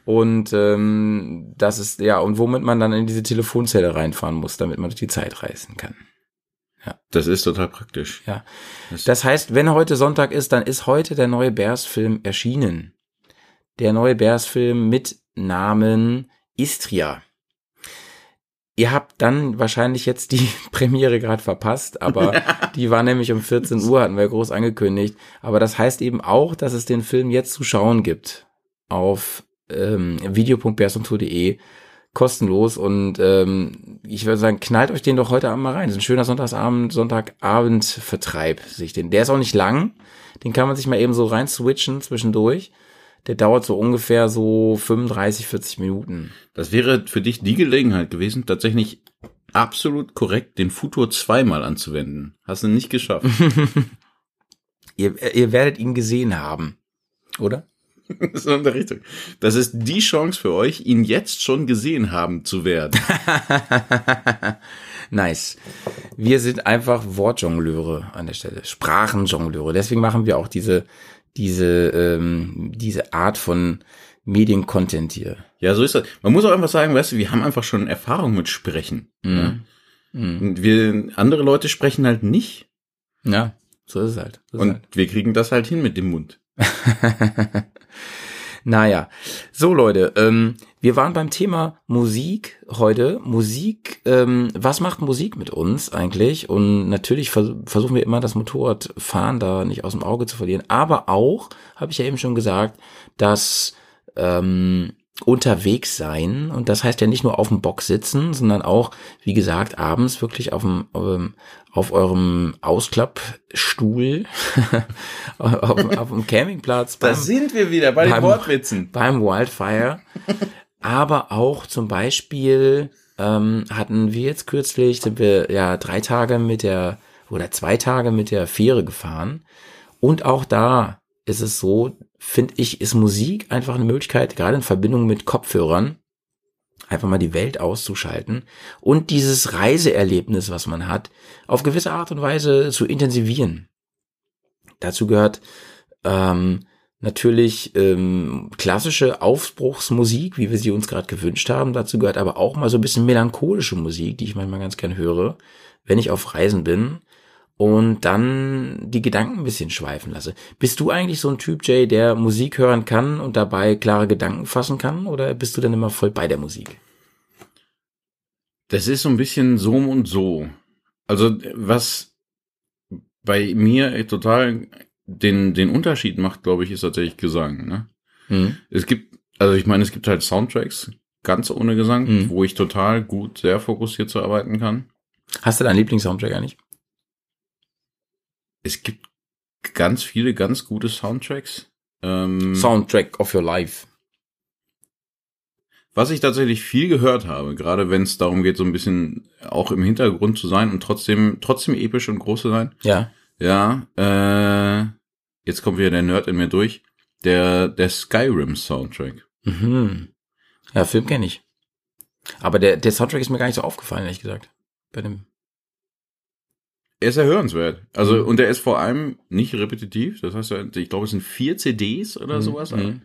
Und ähm, das ist, ja, und womit man dann in diese Telefonzelle reinfahren muss, damit man durch die Zeit reisen kann. Das ist total praktisch. Ja. Das heißt, wenn heute Sonntag ist, dann ist heute der neue Bears-Film erschienen. Der neue Bears-Film mit Namen Istria. Ihr habt dann wahrscheinlich jetzt die Premiere gerade verpasst, aber die war nämlich um 14 Uhr, hatten wir groß angekündigt. Aber das heißt eben auch, dass es den Film jetzt zu schauen gibt auf ähm, video.bearsontour.de kostenlos und ähm, ich würde sagen, knallt euch den doch heute Abend mal rein. Das ist ein schöner Sonntagsabend, Sonntagabend-Vertreib sich den. Der ist auch nicht lang, den kann man sich mal eben so rein switchen zwischendurch. Der dauert so ungefähr so 35, 40 Minuten. Das wäre für dich die Gelegenheit gewesen, tatsächlich absolut korrekt den Futur zweimal anzuwenden. Hast du nicht geschafft. Ihr, ihr werdet ihn gesehen haben, oder? so in der Richtung. Das ist die Chance für euch, ihn jetzt schon gesehen haben zu werden. nice. Wir sind einfach Wortjongleure an der Stelle, Sprachenjongleure. Deswegen machen wir auch diese, diese, ähm, diese Art von Mediencontent hier. Ja, so ist das. Man muss auch einfach sagen, weißt du, wir haben einfach schon Erfahrung mit Sprechen. Ja? Und wir, andere Leute sprechen halt nicht. Ja, so ist es halt. So ist Und halt. wir kriegen das halt hin mit dem Mund. Naja, so Leute, ähm, wir waren beim Thema Musik heute. Musik, ähm, was macht Musik mit uns eigentlich? Und natürlich vers versuchen wir immer das Motorradfahren da nicht aus dem Auge zu verlieren. Aber auch, habe ich ja eben schon gesagt, dass ähm, unterwegs sein und das heißt ja nicht nur auf dem Bock sitzen, sondern auch, wie gesagt, abends wirklich auf dem ähm, auf eurem Ausklappstuhl auf, auf dem Campingplatz beim, sind wir wieder bei beim- Wortwitzen. beim Wildfire. Aber auch zum Beispiel ähm, hatten wir jetzt kürzlich, sind wir ja drei Tage mit der oder zwei Tage mit der Fähre gefahren. Und auch da ist es so, finde ich, ist Musik einfach eine Möglichkeit, gerade in Verbindung mit Kopfhörern, einfach mal die Welt auszuschalten und dieses Reiseerlebnis, was man hat, auf gewisse Art und Weise zu intensivieren. Dazu gehört ähm, natürlich ähm, klassische Aufbruchsmusik, wie wir sie uns gerade gewünscht haben. Dazu gehört aber auch mal so ein bisschen melancholische Musik, die ich manchmal ganz gern höre, wenn ich auf Reisen bin und dann die Gedanken ein bisschen schweifen lasse. Bist du eigentlich so ein Typ, Jay, der Musik hören kann und dabei klare Gedanken fassen kann oder bist du dann immer voll bei der Musik? Das ist so ein bisschen so und so. Also was bei mir total den, den Unterschied macht, glaube ich, ist tatsächlich Gesang. Ne? Hm? Es gibt Also ich meine, es gibt halt Soundtracks, ganz ohne Gesang, Mhm. wo ich total gut, sehr fokussiert zu arbeiten kann. Hast du deinen Lieblingssoundtrack eigentlich? Es gibt ganz viele ganz gute Soundtracks. Ähm, Soundtrack of your life. Was ich tatsächlich viel gehört habe, gerade wenn es darum geht, so ein bisschen auch im Hintergrund zu sein und trotzdem, trotzdem episch und groß zu sein. Ja. Ja, äh, jetzt kommt wieder der Nerd in mir durch. Der, der Skyrim Soundtrack. Mhm. Ja, Film kenne ich. Aber der, der Soundtrack ist mir gar nicht so aufgefallen, ehrlich gesagt. Bei dem. Er ist ja hörenswert. Also, Mhm. und er ist vor allem nicht repetitiv. Das heißt, ich glaube, es sind vier CDs oder Mhm. sowas, Mhm.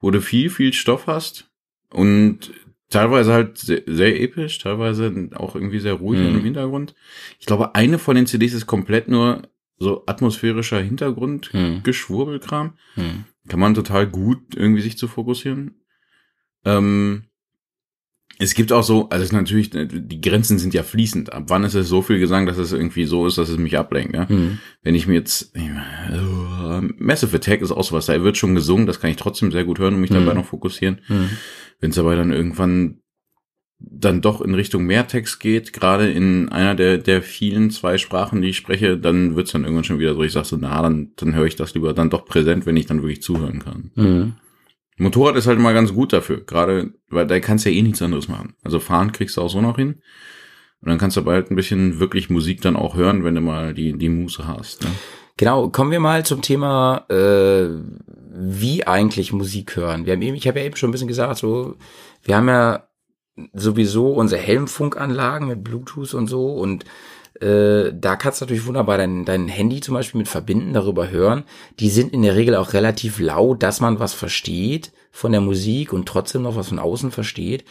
wo du viel, viel Stoff hast und teilweise halt sehr, sehr episch, teilweise auch irgendwie sehr ruhig Mhm. im Hintergrund. Ich glaube, eine von den CDs ist komplett nur so atmosphärischer Hintergrund, Mhm. Geschwurbelkram. Mhm. Kann man total gut irgendwie sich zu fokussieren. Ähm, es gibt auch so, also es ist natürlich, die Grenzen sind ja fließend. Ab wann ist es so viel Gesang, dass es irgendwie so ist, dass es mich ablenkt, ja? Mhm. Wenn ich mir jetzt, äh, Massive Attack ist auch sowas, da wird schon gesungen, das kann ich trotzdem sehr gut hören und mich Mhm. dabei noch fokussieren. Mhm. Wenn es aber dann irgendwann dann doch in Richtung Mehrtext geht, gerade in einer der, der vielen zwei Sprachen, die ich spreche, dann wird's dann irgendwann schon wieder so, ich sag so, na, dann, dann höre ich das lieber dann doch präsent, wenn ich dann wirklich zuhören kann. Mhm. Motorrad ist halt mal ganz gut dafür, gerade, weil da kannst du ja eh nichts anderes machen. Also fahren kriegst du auch so noch hin. Und dann kannst du bald ein bisschen wirklich Musik dann auch hören, wenn du mal die, die Muße hast. Ne? Genau, kommen wir mal zum Thema, äh, wie eigentlich Musik hören. Wir haben eben, ich habe ja eben schon ein bisschen gesagt, so, wir haben ja sowieso unsere Helmfunkanlagen mit Bluetooth und so und äh, da kannst du natürlich wunderbar dein, dein Handy zum Beispiel mit verbinden, darüber hören. Die sind in der Regel auch relativ laut, dass man was versteht von der Musik und trotzdem noch was von außen versteht.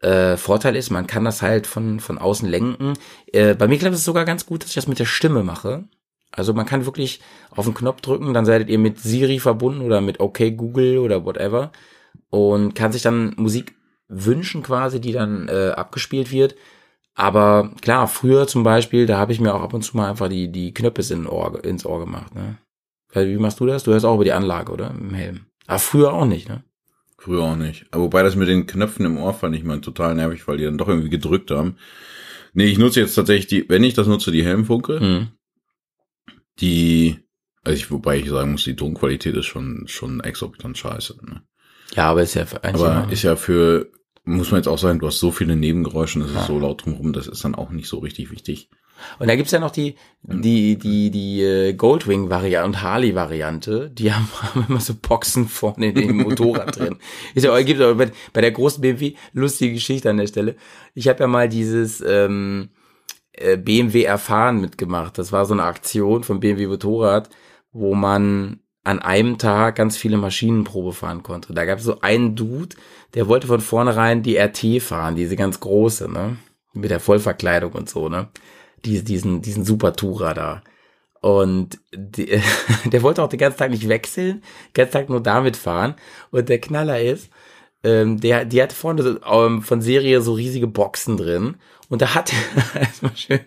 Äh, Vorteil ist, man kann das halt von, von außen lenken. Äh, bei mir klappt es sogar ganz gut, dass ich das mit der Stimme mache. Also man kann wirklich auf den Knopf drücken, dann seid ihr mit Siri verbunden oder mit OK Google oder whatever und kann sich dann Musik wünschen quasi, die dann äh, abgespielt wird. Aber klar, früher zum Beispiel, da habe ich mir auch ab und zu mal einfach die, die Knöpfe in Ohr, ins Ohr gemacht. Ne? Weil, wie machst du das? Du hörst auch über die Anlage, oder? Im Helm. Aber früher auch nicht, ne? Früher auch nicht. Aber wobei das mit den Knöpfen im Ohr fand ich mal total nervig, weil die dann doch irgendwie gedrückt haben. Nee, ich nutze jetzt tatsächlich die, wenn ich das nutze, die Helmfunke. Mhm. Die, also ich, wobei ich sagen muss, die Tonqualität ist schon, schon exorbitant scheiße. Ne? Ja, aber ist ja für Aber ist ja für, muss man jetzt auch sagen, du hast so viele Nebengeräusche und es Ja. ist so laut drumherum, das ist dann auch nicht so richtig wichtig. Und da gibt's ja noch die, die, die, die äh, Goldwing-Variante und Harley-Variante, die haben, haben immer so Boxen vorne in dem Motorrad drin. Ist ja, gibt aber bei, bei der großen BMW lustige Geschichte an der Stelle. Ich habe ja mal dieses ähm, äh, BMW Erfahren mitgemacht. Das war so eine Aktion von BMW Motorrad, wo man an einem Tag ganz viele Maschinenprobe fahren konnte. Da gab es so einen Dude, der wollte von vornherein die RT fahren, diese ganz große, ne? Mit der Vollverkleidung und so, ne? Die, diesen, diesen Super Tourer da. Und die, der wollte auch den ganzen Tag nicht wechseln, den ganzen Tag nur damit fahren. Und der Knaller ist, ähm, der, die hatte vorne ähm, von Serie so riesige Boxen drin. Und da hat er erstmal schön,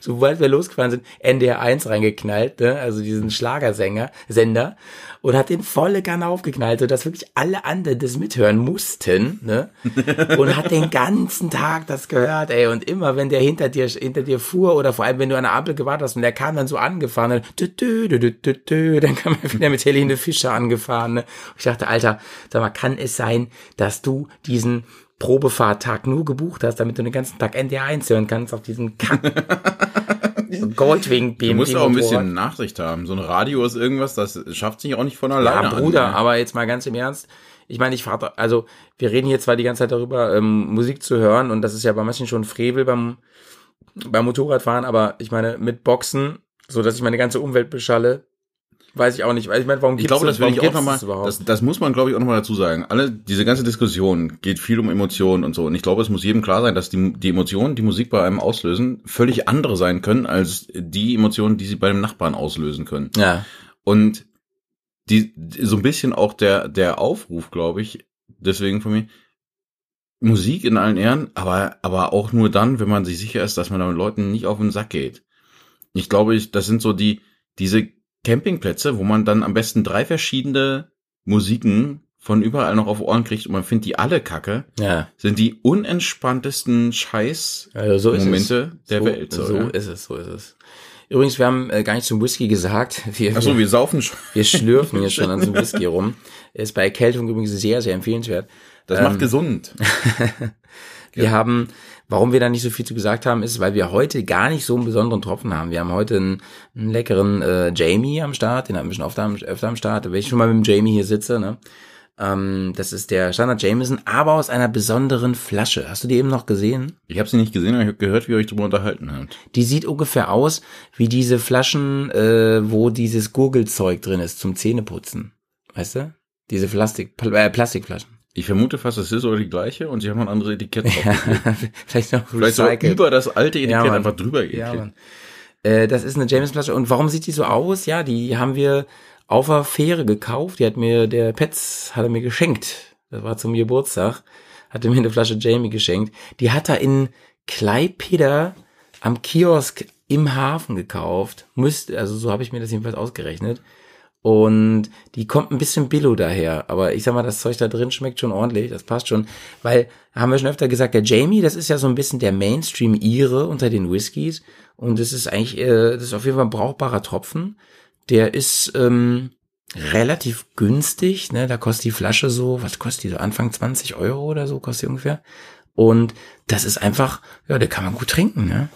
sobald wir losgefahren sind, NDR 1 reingeknallt, ne? also diesen Schlagersänger, Sender, und hat den volle Kanne aufgeknallt, sodass wirklich alle anderen das mithören mussten, ne? Und hat den ganzen Tag das gehört, ey. Und immer, wenn der hinter dir, hinter dir fuhr, oder vor allem, wenn du an der Ampel gewartet hast und der kam dann so angefahren, dann, dü, dü, dü, dü, dü, dann kam er wieder mit Helene Fischer angefahren, ne? Und ich dachte, Alter, sag mal, kann es sein, dass du diesen Probefahrttag nur gebucht hast, damit du den ganzen Tag NDR 1 hören kannst auf diesem Goldwing BMW Du musst auch ein bisschen Nachsicht haben. So ein Radio ist irgendwas, das schafft sich auch nicht von Ja, alleine Bruder, an. ne? aber jetzt mal ganz im Ernst. Ich meine, ich fahre, also wir reden hier zwar die ganze Zeit darüber, ähm, Musik zu hören und das ist ja bei manchen schon Frevel beim, beim Motorradfahren, aber ich meine, mit Boxen, so dass ich meine ganze Umwelt beschalle, weiß ich auch nicht. Ich meine, warum Ich glaube, das warum ich auch gibt's nochmal, das überhaupt? das, das muss man, glaube ich, auch nochmal dazu sagen. Alle, diese ganze Diskussion geht viel um Emotionen und so. Und ich glaube, es muss jedem klar sein, dass die, die Emotionen, die Musik bei einem auslösen, völlig andere sein können, als die Emotionen, die sie bei dem Nachbarn auslösen können. ja. Und die, so ein bisschen auch der, der Aufruf, glaube ich, deswegen von mir, Musik in allen Ehren, aber, aber auch nur dann, wenn man sich sicher ist, dass man damit Leuten nicht auf den Sack geht. Ich glaube, ich, das sind so die, diese Campingplätze, wo man dann am besten drei verschiedene Musiken von überall noch auf Ohren kriegt und man findet die alle kacke, Ja. sind die unentspanntesten Scheiß Also so der so, Welt. So, ja. ist es, so ist es. Übrigens, wir haben äh, gar nicht zum Whisky gesagt. Wir, Ach so, wir, wir saufen schon. wir schlürfen jetzt schon an so einem Whisky rum. Ist bei Erkältung übrigens sehr, sehr empfehlenswert. Das Ähm, macht gesund. Wir haben, warum wir da nicht so viel zu gesagt haben, ist, weil wir heute gar nicht so einen besonderen Tropfen haben. Wir haben heute einen, einen leckeren äh, Jamie am Start, den hatten wir schon öfter am, öfter am Start. Wenn ich schon mal mit dem Jamie hier sitze, ne? Ähm, das ist der Standard Jameson, aber aus einer besonderen Flasche. Hast du die eben noch gesehen? Ich habe sie nicht gesehen, aber ich habe gehört, wie ihr euch darüber unterhalten habt. Die sieht ungefähr aus wie diese Flaschen, äh, wo dieses Gurgelzeug drin ist zum Zähneputzen. Weißt du? Diese Plastik, Pl äh, Plastikflaschen. Ich vermute fast, es ist oder die gleiche und sie haben ein anderes Etikett drauf. Vielleicht noch Vielleicht so über das alte Etikett Ja, einfach drüber Ja, geklebt. Mann. Äh, das ist eine James-Flasche. Und warum sieht die so aus? Ja, die haben wir auf der Fähre gekauft. Die hat mir der Petz, hat er mir geschenkt. Das war zum Geburtstag. Hat er mir eine Flasche Jamie geschenkt. Die hat er in Kleipeder am Kiosk im Hafen gekauft. Müsste, also so habe ich mir das jedenfalls ausgerechnet. Und die kommt ein bisschen billo daher. Aber ich sag mal, das Zeug da drin schmeckt schon ordentlich. Das passt schon. Weil, haben wir schon öfter gesagt, der Jamie, das ist ja so ein bisschen der Mainstream-Ire unter den Whiskys. Und das ist eigentlich, äh, das ist auf jeden Fall ein brauchbarer Tropfen. Der ist ähm, relativ günstig. Ne? Da kostet die Flasche so, was kostet die so? Anfang 20 Euro oder so kostet die ungefähr. Und das ist einfach, ja, der kann man gut trinken, ne?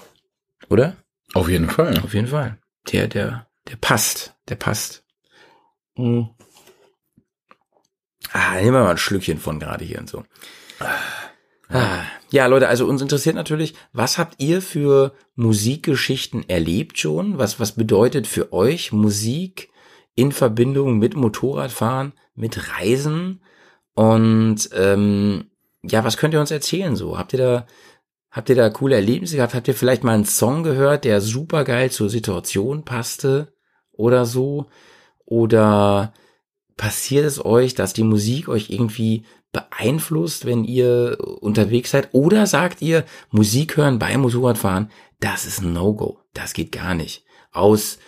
Oder? Auf jeden Fall. Auf jeden Fall. Der, der, der passt. Der passt. Mhm. Ah, nehmen wir mal ein Schlückchen von gerade hier und so. Ah, ja, Leute, also uns interessiert natürlich, was habt ihr für Musikgeschichten erlebt schon? Was, was bedeutet für euch Musik in Verbindung mit Motorradfahren, mit Reisen? Und ähm, ja, was könnt ihr uns erzählen so? Habt ihr da, habt ihr da coole Erlebnisse gehabt? Habt ihr vielleicht mal einen Song gehört, der super geil zur Situation passte oder so? Oder passiert es euch, dass die Musik euch irgendwie beeinflusst, wenn ihr unterwegs seid? Oder sagt ihr, Musik hören beim Motorradfahren, das ist ein No-Go. Das geht gar nicht. Aus,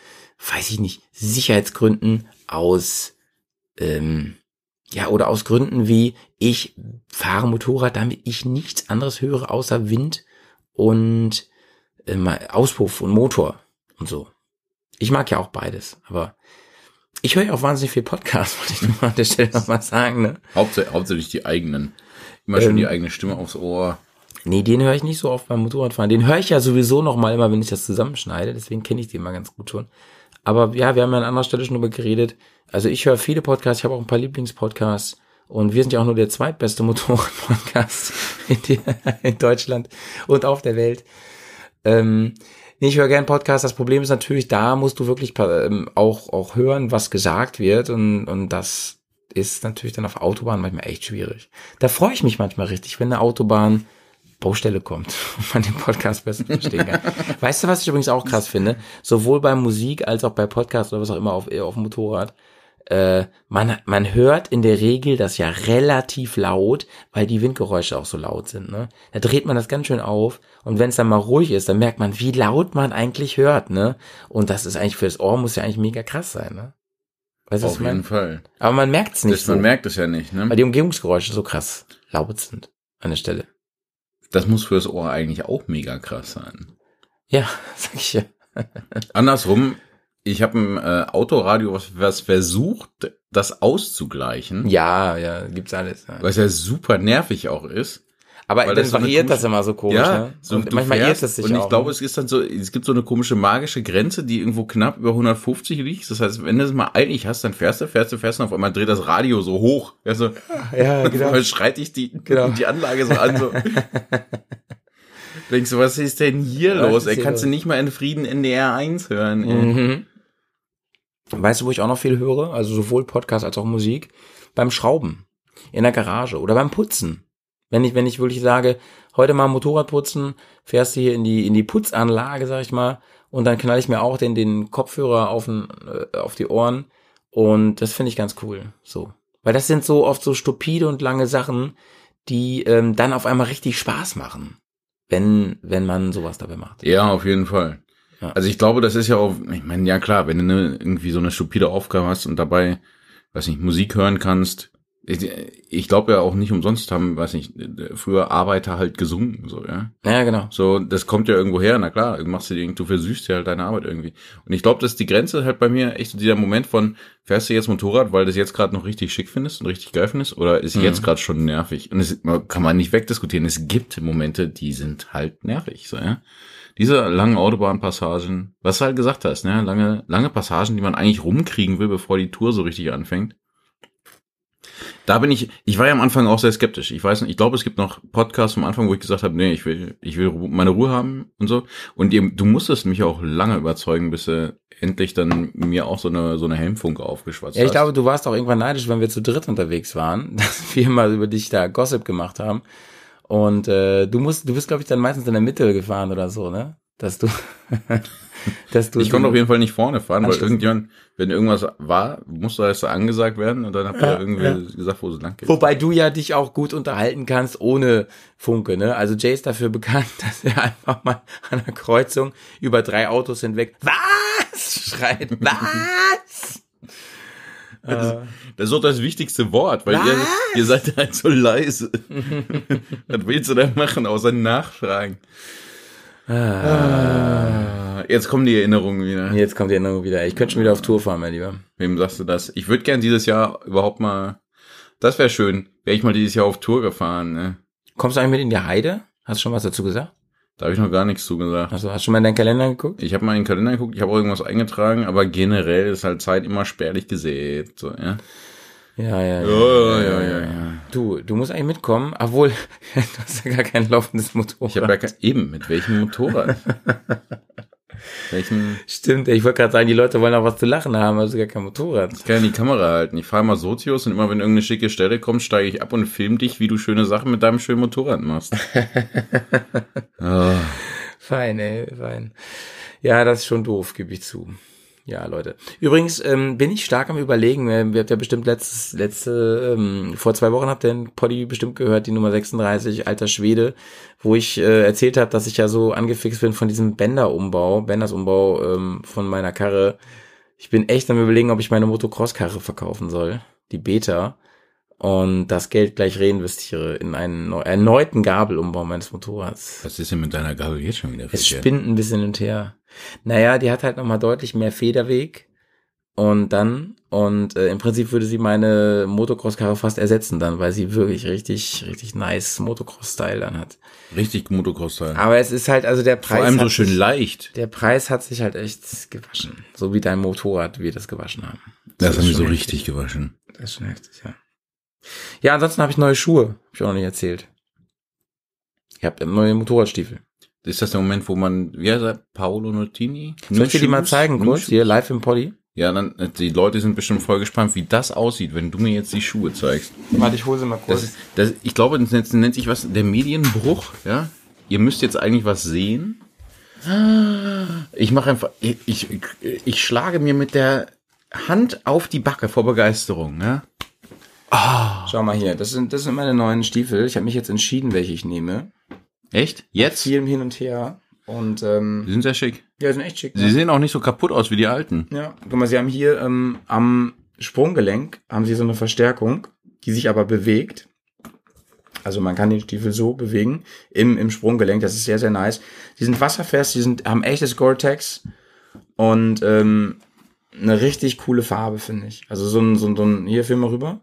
weiß ich nicht, Sicherheitsgründen, aus, ähm, ja, oder aus Gründen wie, ich fahre Motorrad, damit ich nichts anderes höre außer Wind und äh, mal Auspuff und Motor und so. Ich mag ja auch beides, aber ich höre ja auch wahnsinnig viel Podcast, wollte ich nur an der Stelle nochmal sagen, ne? Hauptsächlich, hauptsächlich die eigenen. Immer schon Ähm, die eigene Stimme aufs Ohr. Nee, den höre ich nicht so oft beim Motorradfahren. Den höre ich ja sowieso noch mal immer, wenn ich das zusammenschneide. Deswegen kenne ich den mal ganz gut schon. Aber ja, wir haben ja an anderer Stelle schon drüber geredet. Also ich höre viele Podcasts. Ich habe auch ein paar Lieblingspodcasts. Und wir sind ja auch nur der zweitbeste Motorrad-Podcast in, in Deutschland und auf der Welt. Ähm, nee, ich höre gern Podcasts. Das Problem ist natürlich, da musst du wirklich ähm, auch, auch hören, was gesagt wird. Und, und das ist natürlich dann auf Autobahn manchmal echt schwierig. Da freue ich mich manchmal richtig, wenn eine Autobahn Baustelle kommt und man den Podcast besser verstehen kann. weißt du, was ich übrigens auch krass finde? Sowohl bei Musik als auch bei Podcast oder was auch immer auf, auf dem Motorrad. Äh, man, man hört in der Regel das ja relativ laut, weil die Windgeräusche auch so laut sind. Ne? Da dreht man das ganz schön auf und wenn es dann mal ruhig ist, dann merkt man, wie laut man eigentlich hört. Ne? Und das ist eigentlich für das Ohr muss ja eigentlich mega krass sein. Ne? Weißt Auf jeden Fall. Aber man merkt es nicht Das, so, man merkt es ja nicht, weil ne? die Umgebungsgeräusche so krass laut sind an der Stelle. Das muss fürs Ohr eigentlich auch mega krass sein. Ja, sag ich ja. Andersrum, ich habe ein äh, Autoradio, was, was versucht, das auszugleichen, Ja, ja, gibt's alles. Ja. was ja super nervig auch ist. Aber dann das so variiert komische- das immer so komisch. ja, ne? so und manchmal fährst, irrt es sich Und ich auch. glaube, ne? es ist dann so, es gibt so eine komische magische Grenze, die irgendwo knapp über 150 liegt. Das heißt, wenn du es mal eilig hast, dann fährst du, fährst du, fährst du und auf einmal dreht das Radio so hoch. Also, ja, genau. dann schreit dich die, Genau. die Anlage so an. So. Denkst du, was ist denn hier Was los? Ey, hier kannst du nicht mal in Frieden NDR 1 hören? ey? Mhm. Weißt du, wo ich auch noch viel höre? Also sowohl Podcast als auch Musik. Beim Schrauben. In der Garage oder beim Putzen. Wenn ich, wenn ich wirklich sage, heute mal Motorrad putzen, fährst du hier in die, in die Putzanlage, sag ich mal, und dann knall ich mir auch den, den Kopfhörer auf, den, äh, auf die Ohren. Und das finde ich ganz cool. So. Weil das sind so oft so stupide und lange Sachen, die ähm, dann auf einmal richtig Spaß machen. Wenn, wenn man sowas dabei macht. Ja, auf jeden Fall. Ja. Also ich glaube, das ist ja auch, ich meine, ja klar, wenn du ne, irgendwie so eine stupide Aufgabe hast und dabei, weiß nicht, Musik hören kannst, Ich, ich glaube ja auch nicht umsonst haben, weiß nicht, früher Arbeiter halt gesungen, so, ja. Ja, genau. So, das kommt ja irgendwo her, na klar, du machst dir, irgend- du versüßt ja halt deine Arbeit irgendwie. Und ich glaube, dass die Grenze halt bei mir echt so dieser Moment von, fährst du jetzt Motorrad, weil du es jetzt gerade noch richtig schick findest und richtig geil findest, oder ist jetzt gerade schon nervig? Und das kann man nicht wegdiskutieren. Es gibt Momente, die sind halt nervig, so, ja. Diese langen Autobahnpassagen, was du halt gesagt hast, ne, lange, lange Passagen, die man eigentlich rumkriegen will, bevor die Tour so richtig anfängt. Da bin ich, ich war ja am Anfang auch sehr skeptisch. Ich weiß nicht, ich glaube, es gibt noch Podcasts am Anfang, wo ich gesagt habe, nee, ich will, ich will meine Ruhe haben und so. Und du musstest mich auch lange überzeugen, bis du endlich dann mir auch so eine, so eine Helmfunke aufgeschwatzt Ja, ich hast. glaube, du warst auch irgendwann neidisch, wenn wir zu dritt unterwegs waren, dass wir mal über dich da Gossip gemacht haben. Und äh, du musst, du bist, glaube ich, dann meistens in der Mitte gefahren oder so, ne? Dass du, dass du. ich konnte auf jeden Fall nicht vorne fahren, weil irgendjemand, wenn irgendwas war, musste das so angesagt werden und dann habt ihr irgendwie gesagt, wo es lang geht. Wobei du ja dich auch gut unterhalten kannst ohne Funke, ne? Also Jay ist dafür bekannt, dass er einfach mal an der Kreuzung über drei Autos hinweg was schreit. Was? Das, das ist doch das wichtigste Wort, weil ihr, ihr seid halt so leise. Was willst du da machen, außer nachfragen? Ah, jetzt kommen die Erinnerungen wieder. Jetzt kommt die Erinnerung wieder. Ich könnte schon wieder auf Tour fahren, mein Lieber. Wem sagst du das? Ich würde gern dieses Jahr überhaupt mal, das wäre schön, wäre ich mal dieses Jahr auf Tour gefahren. Ne? Kommst du eigentlich mit in die Heide? Hast du schon was dazu gesagt? Da habe ich noch gar nichts zugesagt. Also hast du schon mal in deinen Kalender geguckt? Ich habe mal in den Kalender geguckt, ich habe auch irgendwas eingetragen, aber generell ist halt Zeit immer spärlich gesät. So, ja. Ja, ja, ja. Ja, ja, ja, ja. Du, du musst eigentlich mitkommen, obwohl du hast ja gar kein laufendes Motorrad. Ich habe ja kein, eben, mit welchem Motorrad? welchen, Stimmt, ich wollte gerade sagen, die Leute wollen auch was zu lachen haben, also gar kein Motorrad. ich kann ja die Kamera halten. Ich fahre mal Sozius und immer wenn irgendeine schicke Stelle kommt, steige ich ab und film dich, wie du schöne Sachen mit deinem schönen Motorrad machst. Ah. Fein, ey, fein. Ja, das ist schon doof, gebe ich zu. Ja, Leute. Übrigens ähm, bin ich stark am überlegen, äh, ihr habt ja bestimmt letztes, letzte, ähm, vor zwei Wochen habt ihr den Poddy bestimmt gehört, die Nummer 36, alter Schwede, wo ich äh, erzählt habe, dass ich ja so angefixt bin von diesem Bänder-Umbau, Bänders-Umbau ähm, von meiner Karre. Ich bin echt am überlegen, ob ich meine Motocross-Karre verkaufen soll, die Beta, und das Geld gleich reinvestiere in einen neu- erneuten Gabelumbau meines Motorrads. Was ist denn mit deiner Gabel jetzt schon wieder Es spinnt ein bisschen hin und her. Naja, die hat halt nochmal deutlich mehr Federweg. Und dann, und äh, im Prinzip würde sie meine Motocross-Karre fast ersetzen dann, weil sie wirklich richtig, richtig nice Motocross-Style dann hat. Richtig Motocross-Teil. Aber es ist halt, also der Preis. Vor allem so schön sich, leicht. Der Preis hat sich halt echt gewaschen. So wie dein Motorrad, wie wir das gewaschen haben. Das ist haben wir so richtig gewaschen. Das ist schon heftig, ja. Ja, ansonsten habe ich neue Schuhe. Hab ich auch noch nicht erzählt. Ich habe neue Motorradstiefel. Ist das der Moment, wo man, wie heißt er, Paolo Nutini? Soll ich dir die mal zeigen kurz? Hier. Hier, live im Poddy. Ja, dann, äh, die Leute sind bestimmt voll gespannt, wie das aussieht, wenn du mir jetzt die Schuhe zeigst. Warte, ich hole sie mal kurz. Das ist, das, ich glaube, das nennt, nennt sich was, der Medienbruch, ja. Ihr müsst jetzt eigentlich was sehen. Ich mache einfach, ich, ich, ich schlage mir mit der Hand auf die Backe vor Begeisterung, ja. Schau mal hier, das sind, das sind meine neuen Stiefel. Ich habe mich jetzt entschieden, welche ich nehme. Echt? Jetzt? Die Viel hin und her. Und ähm, sind sehr schick. ja, sind echt schick. Sie Ne? sehen auch nicht so kaputt aus wie die alten. Ja, guck mal, sie haben hier ähm, am Sprunggelenk haben sie so eine Verstärkung, die sich aber bewegt. Also man kann den Stiefel so bewegen im, im Sprunggelenk. Das ist sehr, sehr nice. Die sind wasserfest, die sind, haben echtes Gore-Tex und ähm, eine richtig coole Farbe, finde ich. Also so ein, so ein, so ein hier, film mal rüber.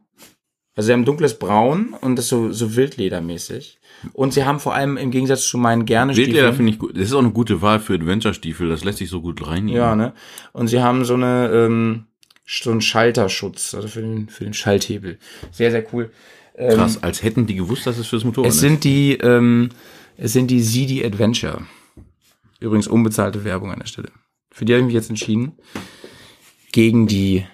Also sie haben dunkles Braun und das so, so Wildledermäßig. Und sie haben vor allem im Gegensatz zu meinen gerne Wildleder finde ich gut. Das ist auch eine gute Wahl für Adventure-Stiefel. Das lässt sich so gut reinnehmen. Ja, ne? Und sie haben so eine ähm, so einen Schalterschutz, also für den für den Schalthebel. Sehr sehr cool. Ähm, Krass, als hätten die gewusst, dass es fürs Motorrad Es ist. sind die ähm, es sind die ZD Adventure. Übrigens unbezahlte Werbung an der Stelle. Für die habe ich mich jetzt entschieden gegen die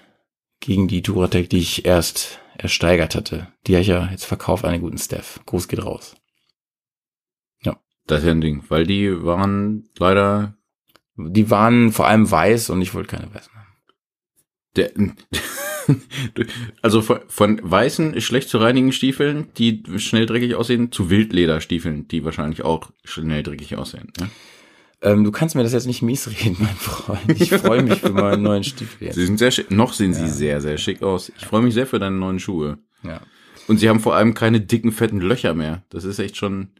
gegen die Duratec, die ich erst ersteigert hatte. Die habe ich ja jetzt verkauft an den guten Steph. Gruß geht raus. Das ist ja ein Ding, weil die waren leider Die waren vor allem weiß und ich wollte keine weißen haben. der, also von, von weißen, schlecht zu reinigen Stiefeln, die schnell dreckig aussehen, zu Wildlederstiefeln, die wahrscheinlich auch schnell dreckig aussehen. Ne? Ähm, du kannst mir das jetzt nicht mies reden, mein Freund. Ich freue mich für meinen neuen Stiefel jetzt. Sie sind sehr schick. Noch sehen sie sehr, sehr schick aus. Ich freue mich sehr für deine neuen Schuhe. Ja. Und sie haben vor allem keine dicken, fetten Löcher mehr. Das ist echt schon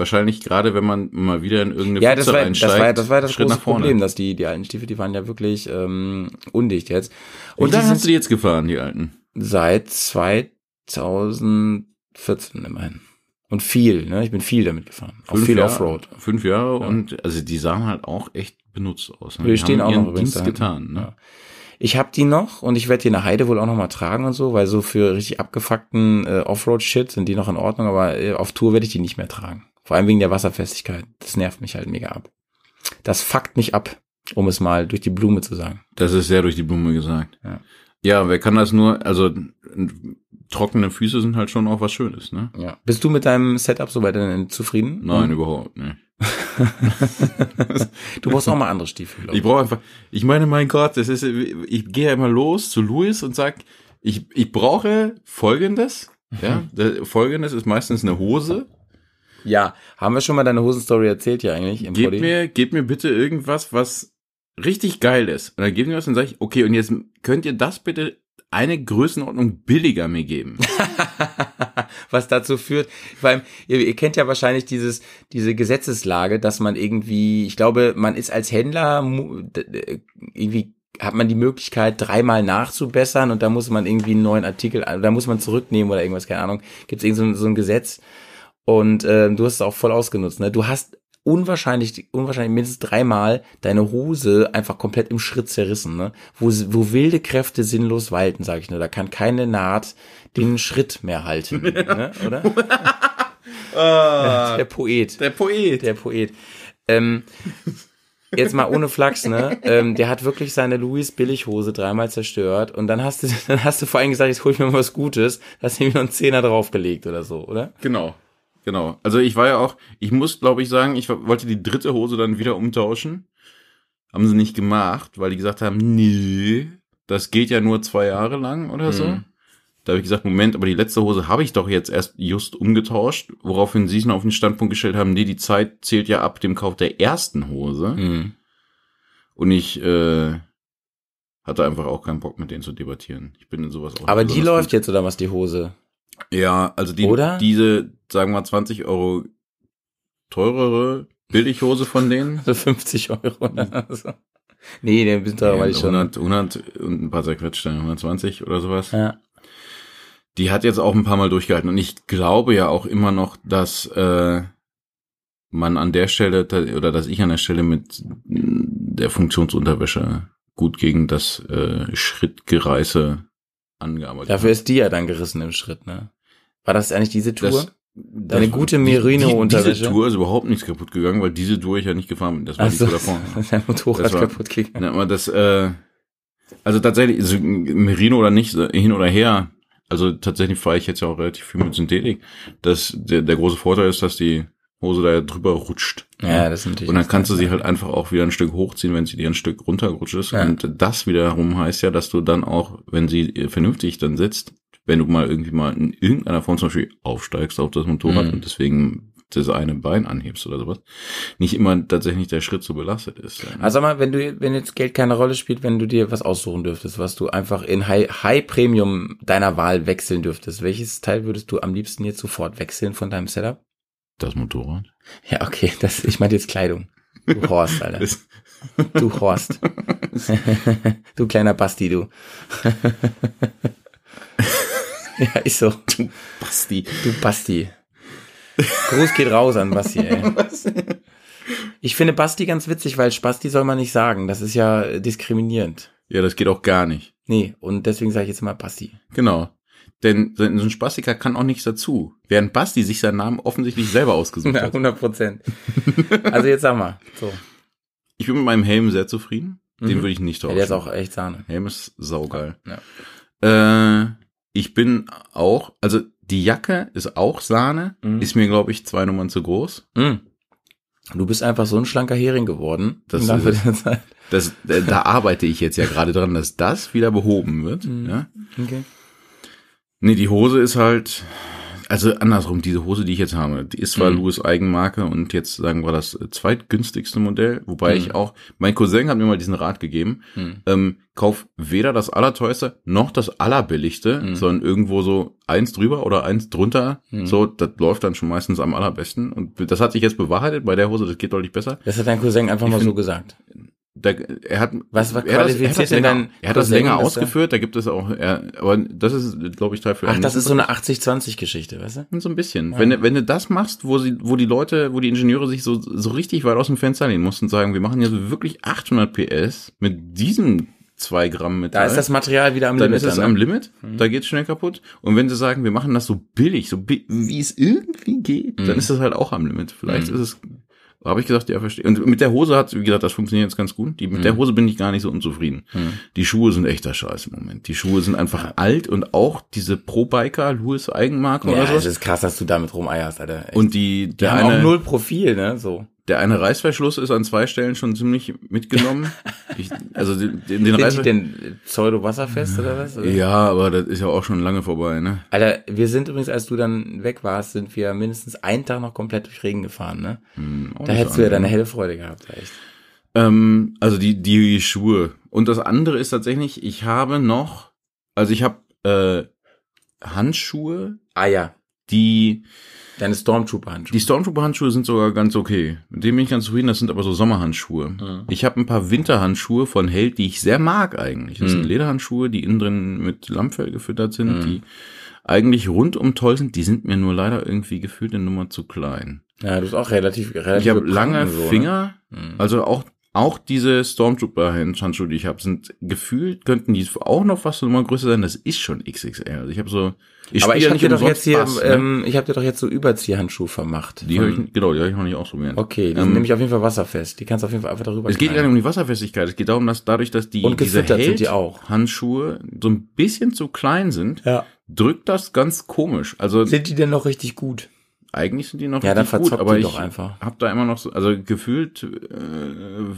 wahrscheinlich gerade, wenn man mal wieder in irgendeine Ja, das Pfütze war, das war, das war das Schritt große. Problem, dass die, die alten Stiefel, die waren ja wirklich ähm, undicht jetzt. Und die dann hast du die jetzt gefahren, die alten. seit 2014 immerhin. Und viel, ne? Ich bin viel damit gefahren. Auch viel Jahre, Offroad. Fünf Jahre und also die sahen halt auch echt benutzt aus. Ne? Die stehen haben auch noch Dienst getan. Ne? Ja. Ich habe die noch und ich werde die in der Heide wohl auch noch mal tragen und so, weil so für richtig abgefuckten äh, Offroad-Shit sind die noch in Ordnung, aber äh, auf Tour werde ich die nicht mehr tragen. Vor allem wegen der Wasserfestigkeit. Das nervt mich halt mega ab. Das fuckt mich ab, um es mal durch die Blume zu sagen. Das ist sehr durch die Blume gesagt. Ja. Ja, wer kann das nur, also trockene Füße sind halt schon auch was Schönes, ne? Ja. Bist du mit deinem Setup soweit zufrieden? Nein, überhaupt nicht. Du brauchst auch mal andere Stiefel. glaub Ich brauche einfach, ich meine, mein Gott, das ist, ich gehe ja immer los zu Louis und sag, ich, ich brauche folgendes, ja, der- folgendes ist meistens eine Hose. Ja, haben wir schon mal deine Hosenstory erzählt ja eigentlich im Gebt mir, gebt mir bitte irgendwas, was richtig geil ist. Und dann gebt mir was und sag ich, okay, und jetzt könnt ihr das bitte eine Größenordnung billiger mir geben. was dazu führt, vor allem, ihr, ihr kennt ja wahrscheinlich dieses, diese Gesetzeslage, dass man irgendwie, ich glaube, man ist als Händler irgendwie hat man die Möglichkeit, dreimal nachzubessern und da muss man irgendwie einen neuen Artikel, da muss man zurücknehmen oder irgendwas, keine Ahnung, gibt es irgend so, so ein Gesetz und ähm, du hast es auch voll ausgenutzt, ne? Du hast unwahrscheinlich, unwahrscheinlich mindestens dreimal deine Hose einfach komplett im Schritt zerrissen, ne? Wo, wo wilde Kräfte sinnlos walten, sag ich nur. Da kann keine Naht den Schritt mehr halten, ne? oder? der Poet. Der Poet. Der Poet. Ähm, jetzt mal ohne Flachs, ne? Ähm, der hat wirklich seine Louis Billighose dreimal zerstört und dann hast du, dann hast du vor allem gesagt, jetzt hol ich mir mal was Gutes, hast ihm noch einen Zehner draufgelegt oder so, oder? Genau. Genau. Also ich war ja auch, ich muss glaube ich sagen, ich wollte die dritte Hose dann wieder umtauschen. Haben sie nicht gemacht, weil die gesagt haben, nee, das geht ja nur zwei Jahre lang oder so. Mhm. Da habe ich gesagt, Moment, aber die letzte Hose habe ich doch jetzt erst just umgetauscht, woraufhin sie es noch auf den Standpunkt gestellt haben, nee, die Zeit zählt ja ab dem Kauf der ersten Hose. Mhm. Und ich äh, hatte einfach auch keinen Bock mit denen zu debattieren. Ich bin in sowas auch Aber die läuft jetzt oder was, die Hose? ja, also die, Oder? diese, sagen wir mal, 20 Euro teurere Billighose von denen. So 50 Euro oder so. Nee, der sind teurer, weil ich schon. 100, 100 und ein paar zerquetschte, 120 oder sowas. Ja. Die hat jetzt auch ein paar Mal durchgehalten. Und ich glaube ja auch immer noch, dass äh, man an der Stelle, oder dass ich an der Stelle mit der Funktionsunterwäsche gut gegen das äh, Schrittgereiße angearbeitet Dafür ist die ja dann gerissen im Schritt, ne? War das eigentlich diese Tour? Das, Deine das- gute Merino-Unterwäsche? Diese Tour ist überhaupt nichts kaputt gegangen, weil diese Tour ich ja nicht gefahren bin. Das war Ach die Tour davor. dein Motorrad Das war- kaputt gegangen. Ja, aber das, äh, also tatsächlich, also Merino oder nicht, hin oder her, also tatsächlich fahre ich jetzt ja auch relativ viel mit Synthetik. Das, der, der große Vorteil ist, dass die Hose da drüber rutscht. Ja, das ist natürlich. Und dann kannst du sie halt einfach auch wieder ein Stück hochziehen, wenn sie dir ein Stück runtergerutscht ist. Ja. Und das wiederum heißt ja, dass du dann auch, wenn sie vernünftig dann sitzt, wenn du mal irgendwie mal in irgendeiner Form zum Beispiel aufsteigst auf das Motorrad Mhm. und deswegen das eine Bein anhebst oder sowas, nicht immer tatsächlich der Schritt so belastet ist. Ja, ne? Also sag mal, wenn du, wenn jetzt Geld keine Rolle spielt, wenn du dir was aussuchen dürftest, was du einfach in High, High Premium deiner Wahl wechseln dürftest, welches Teil würdest du am liebsten jetzt sofort wechseln von deinem Setup? das Motorrad. Ja, okay, das, ich meine jetzt Kleidung. Du Horst, Alter. Du Horst. du kleiner Basti, du. ja, ist so. Basti. Du Basti. Gruß geht raus an Basti, ey. Ich finde Basti ganz witzig, weil Spasti soll man nicht sagen. Das ist ja diskriminierend. Ja, das geht auch gar nicht. Nee, und deswegen sage ich jetzt mal Basti. Genau. Denn so ein Spastiker kann auch nichts dazu. Während Basti sich seinen Namen offensichtlich selber ausgesucht Ja, hat. 100 Prozent. Also jetzt sag mal. So. Ich bin mit meinem Helm sehr zufrieden. Den Mhm. würde ich nicht Ja, tauschen. der ist auch echt Sahne. Helm ist saugeil. Ja. Äh, ich bin auch, also die Jacke ist auch Sahne, Mhm. ist mir, glaube ich, zwei Nummern zu groß. Mm. Du bist einfach so ein schlanker Hering geworden. Das ist- der Zeit. Das, da arbeite ich jetzt ja gerade dran, dass das wieder behoben wird. Mhm. Ja? Okay. Nee, die Hose ist halt, also andersrum, diese Hose, die ich jetzt habe, die ist zwar Louis Eigenmarke und jetzt sagen wir das zweitgünstigste Modell, wobei ich auch, mein Cousin hat mir mal diesen Rat gegeben, ähm, kauf weder das allerteuerste noch das allerbilligste, sondern irgendwo so eins drüber oder eins drunter, so, das läuft dann schon meistens am allerbesten. Und das hat sich jetzt bewahrheitet bei der Hose, das geht deutlich besser. Das hat dein Cousin einfach mal so gesagt. Da, er hat, Was- was er hat das, er hat qualifiziert das länger, er hat das länger er- ausgeführt, da gibt es auch, er, aber das ist, glaube ich, Teil für Ach, das ist so eine 80-20-Geschichte, weißt du? so ein bisschen. Wenn, du- wenn du das machst, wo sie, wo die Leute, wo die Ingenieure sich so, so richtig weit aus dem Fenster lehnen mussten und sagen, wir machen jetzt wirklich 800 PS mit diesem 2 Gramm Metall. Da ist das Material wieder am dann Limit. ist es dann, am ne? Limit, da geht's schnell kaputt. Und wenn sie sagen, wir machen das so billig, so bi wie es irgendwie geht, Mhm. dann ist es halt auch am Limit. Vielleicht ist es, habe ich gesagt, ja, verstehe. Und mit der Hose hat, wie gesagt, das funktioniert jetzt ganz gut. Die, mit Mhm. der Hose bin ich gar nicht so unzufrieden. Die Schuhe sind echter Scheiß im Moment. Die Schuhe sind einfach alt und auch diese Pro-Biker, Louis Eigenmarke Ja, oder es sowas. ist krass, dass du damit rumeierst, Alter. Echt. Und die, die der auch eine, null Profil, ne? So. Der eine Reißverschluss ist an zwei Stellen schon ziemlich mitgenommen. ich, also den, den Sind die Reißver denn pseudo-wasserfest oder was? Oder? Ja, aber das ist ja auch schon lange vorbei, ne? Alter, wir sind übrigens, als du dann weg warst, sind wir mindestens einen Tag noch komplett durch Regen gefahren, ne? Auch Da hättest du ja deine helle Freude gehabt, echt. Ähm, also die, die Schuhe. Und das andere ist tatsächlich, ich habe noch, also ich habe äh, Handschuhe, Ah ja, die, deine Stormtrooper-Handschuhe. die Stormtrooper-Handschuhe sind sogar ganz okay. Mit denen bin ich ganz zufrieden, das sind aber so Sommerhandschuhe. Ich habe ein paar Winterhandschuhe von Held, die ich sehr mag eigentlich. Das sind Lederhandschuhe, die innen drin mit Lammfell gefüttert sind, die eigentlich rundum toll sind. Die sind mir nur leider irgendwie gefühlt eine Nummer zu klein. Ja, du bist auch relativ, relativ Ich habe lange so, ne? Finger, also auch auch diese Stormtrooper-Handschuhe, die ich habe, sind gefühlt, könnten die auch noch fast eine Nummer größer sein. Das ist schon XXL. Also ich habe so, ich Aber ich habe nicht dir doch jetzt hier, Bass, ne? ähm, ich habe dir doch jetzt so Überziehhandschuhe vermacht. die habe ich, genau, die habe ich noch nicht ausprobiert. Okay, die sind Ähm, nämlich auf jeden Fall wasserfest. Die kannst du auf jeden Fall einfach darüber Es geht gar nicht um die Wasserfestigkeit. Es geht darum, dass dadurch, dass die Und diese sind die auch. Handschuhe so ein bisschen zu klein sind, Ja. drückt das ganz komisch. Also Sind die denn noch richtig gut? eigentlich sind die noch Ja, richtig gut, aber ich habe da immer noch so, also gefühlt, äh,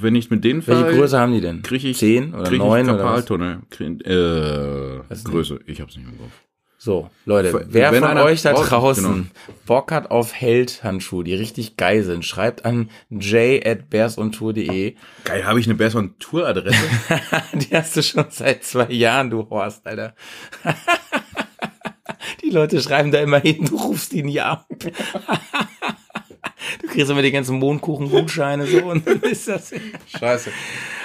wenn ich mit denen Welche fahre, Größe haben die denn? kriege ich Zehn oder krieg neun ich oder was? Krieg, äh, Größe, ich hab's nicht im Kopf. So, Leute, Für- wer von euch da draußen genau. Bock hat auf Held-Handschuhe, die richtig geil sind, schreibt an j at bearsontour.de. Geil, habe ich eine Berson Tour Adresse? Die hast du schon seit zwei Jahren, du Horst, Alter. Die Leute schreiben da immer hin, du rufst die nie ab. Du kriegst immer die ganzen Mondkuchen-Gutscheine so und dann ist das. Scheiße.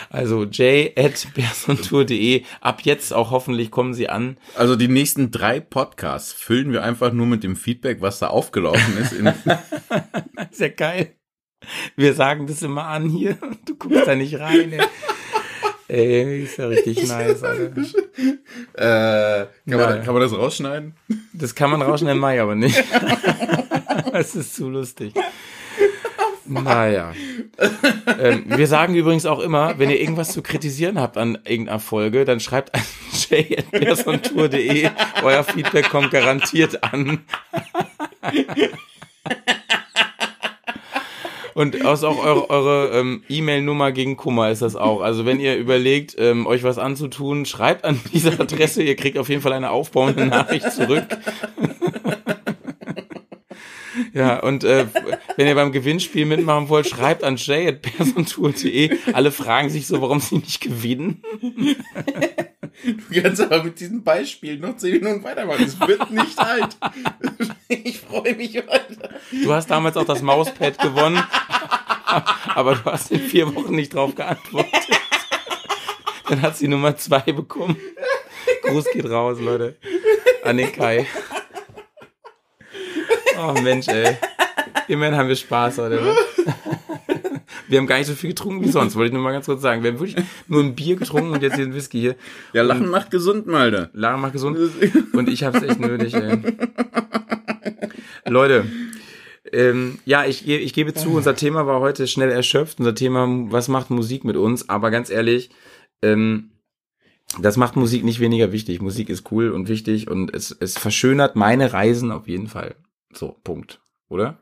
Also j at bearsontour.de. Ab jetzt auch hoffentlich kommen sie an. Also die nächsten drei Podcasts füllen wir einfach nur mit dem Feedback, was da aufgelaufen ist. Ist ja geil. Wir sagen das immer an hier. Du guckst da nicht rein, ey. Ey, ist ja richtig nice, Alter. äh, kann, man, kann man das rausschneiden? Das kann man rausschneiden, Mai aber nicht. Das ist zu lustig. Naja. Ähm, wir sagen übrigens auch immer, wenn ihr irgendwas zu kritisieren habt an irgendeiner Folge, dann schreibt an j.persontour.de. Euer Feedback kommt garantiert an. Und aus auch eure, eure ähm, E-Mail-Nummer gegen Kummer ist das auch. Also wenn ihr überlegt, ähm, euch was anzutun, schreibt an diese Adresse. Ihr kriegt auf jeden Fall eine aufbauende Nachricht zurück. Ja, und äh, wenn ihr beim Gewinnspiel mitmachen wollt, schreibt an jay.persontour.de. Alle fragen sich so, warum sie nicht gewinnen. Du kannst aber mit diesem Beispiel noch zehn Minuten weitermachen. Es wird nicht alt. Ich freue mich weiter. Du hast damals auch das Mauspad gewonnen, aber du hast in vier Wochen nicht drauf geantwortet. Dann hat sie Nummer zwei bekommen. Gruß geht raus, Leute. An den Kai. Oh Mensch, ey. Immerhin haben wir Spaß heute. Wir haben gar nicht so viel getrunken wie sonst, wollte ich nur mal ganz kurz sagen. Wir haben wirklich nur ein Bier getrunken und jetzt hier ein Whisky hier. Ja, Lachen macht gesund, Malter. Lara macht gesund. Und ich hab's echt nötig, ey. Leute, ähm, ja, ich, ich gebe zu, unser Thema war heute schnell erschöpft. Unser Thema, was macht Musik mit uns? Aber ganz ehrlich, ähm, das macht Musik nicht weniger wichtig. Musik ist cool und wichtig und es, es verschönert meine Reisen auf jeden Fall. So, Punkt. Oder?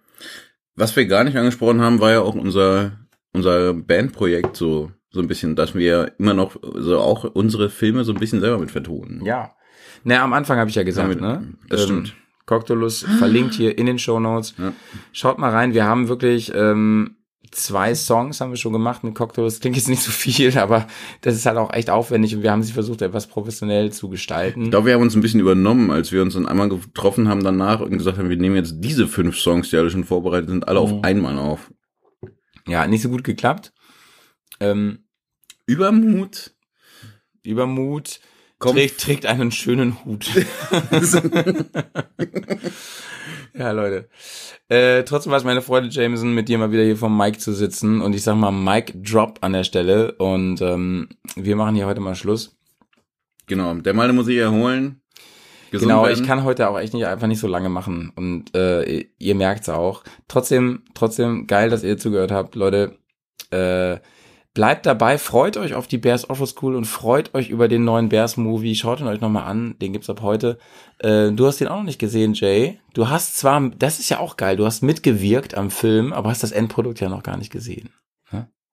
Was wir gar nicht angesprochen haben, war ja auch unser, unser Bandprojekt so, so ein bisschen, dass wir immer noch so auch unsere Filme so ein bisschen selber mit vertonen. Ja. Na, am Anfang habe ich ja gesagt, Damit- ne? das stimmt. Coctolus verlinkt hier in den Show Notes. Ja. Schaut mal rein. Wir haben wirklich ähm, zwei Songs haben wir schon gemacht mit Coctolus. Klingt jetzt nicht so viel, aber das ist halt auch echt aufwendig und wir haben sie versucht, etwas professionell zu gestalten. Ich glaube, wir haben uns ein bisschen übernommen, als wir uns dann einmal getroffen haben danach und gesagt haben, wir nehmen jetzt diese fünf Songs, die alle schon vorbereitet sind, alle auf einmal auf. Ja, nicht so gut geklappt. Ähm, Übermut. Übermut trägt, trägt einen schönen Hut. ja, Leute. Äh, trotzdem war es meine Freude, Jameson, mit dir mal wieder hier vom Mike zu sitzen. Und ich sag mal, Mike Drop an der Stelle. Und ähm, wir machen hier heute mal Schluss. Genau, der Malte muss sich erholen. Genau, werden. ich kann heute auch echt nicht einfach nicht so lange machen. Und äh, ihr merkt's auch. Trotzdem, trotzdem geil, dass ihr zugehört habt, Leute. Äh, bleibt dabei, freut euch auf die Bears Offer School und freut euch über den neuen Bears Movie. Schaut ihn euch nochmal an, den gibt's ab heute. Äh, du hast den auch noch nicht gesehen, Jay. Du hast zwar, das ist ja auch geil, du hast mitgewirkt am Film, aber hast das Endprodukt ja noch gar nicht gesehen.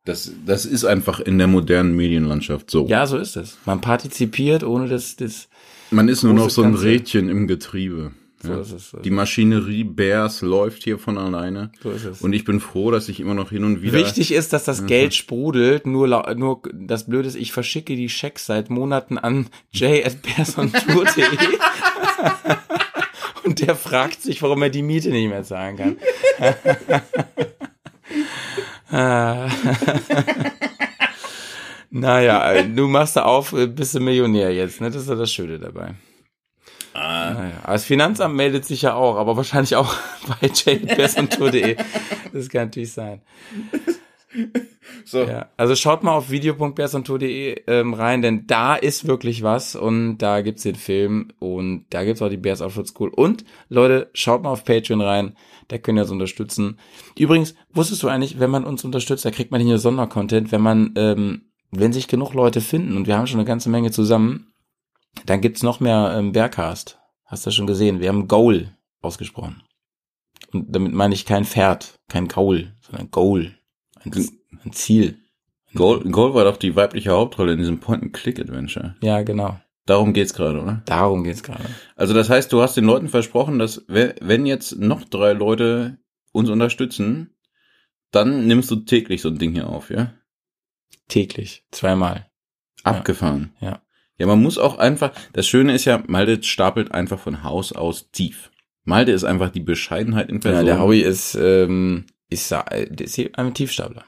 Das, das ist einfach in der modernen Medienlandschaft so. Ja, so ist es. Man partizipiert, ohne das, das Man ist nur noch so ein Ganze. Rädchen im Getriebe. So Ja. ist es. Die Maschinerie Bears läuft hier von alleine. So ist es. Und ich bin froh, dass ich immer noch hin und wieder. Wichtig ist, dass das Geld sprudelt. Nur, nur das Blöde ist, ich verschicke die Schecks seit Monaten an jay.persontour.de und der fragt sich, warum er die Miete nicht mehr zahlen kann. Naja, du machst da auf, bist du Millionär jetzt, ne? Das ist ja das Schöne dabei. Naja, das Finanzamt meldet sich ja auch, aber wahrscheinlich auch bei jay.persontour.de. Das kann natürlich sein. So. Ja, also schaut mal auf video.bearsontour.de ähm, rein, denn da ist wirklich was und da gibt's den Film und da gibt's auch die Bears Outfit School. Und Leute, schaut mal auf Patreon rein, da könnt ihr uns unterstützen. Übrigens, wusstest du eigentlich, wenn man uns unterstützt, da kriegt man nicht nur Sondercontent, wenn man, ähm, wenn sich genug Leute finden und wir haben schon eine ganze Menge zusammen, dann gibt's noch mehr ähm, Bearcast. Hast du schon gesehen? Wir haben Goal ausgesprochen. Und damit meine ich kein Pferd, kein Gaul, sondern Goal. Ein, ein Ziel. Gold, Gold war doch die weibliche Hauptrolle in diesem Point-and-Click-Adventure. Ja, genau. Darum geht's gerade, oder? Darum geht's gerade. Also das heißt, du hast den Leuten versprochen, dass we- wenn jetzt noch drei Leute uns unterstützen, dann nimmst du täglich so ein Ding hier auf, ja? Täglich. Zweimal. Abgefahren. Ja. Ja, man muss auch einfach, das Schöne ist ja, Malte stapelt einfach von Haus aus tief. Malte ist einfach die Bescheidenheit in Ja, Person. der Howie ist, ähm, ist, ist ein Tiefstapler.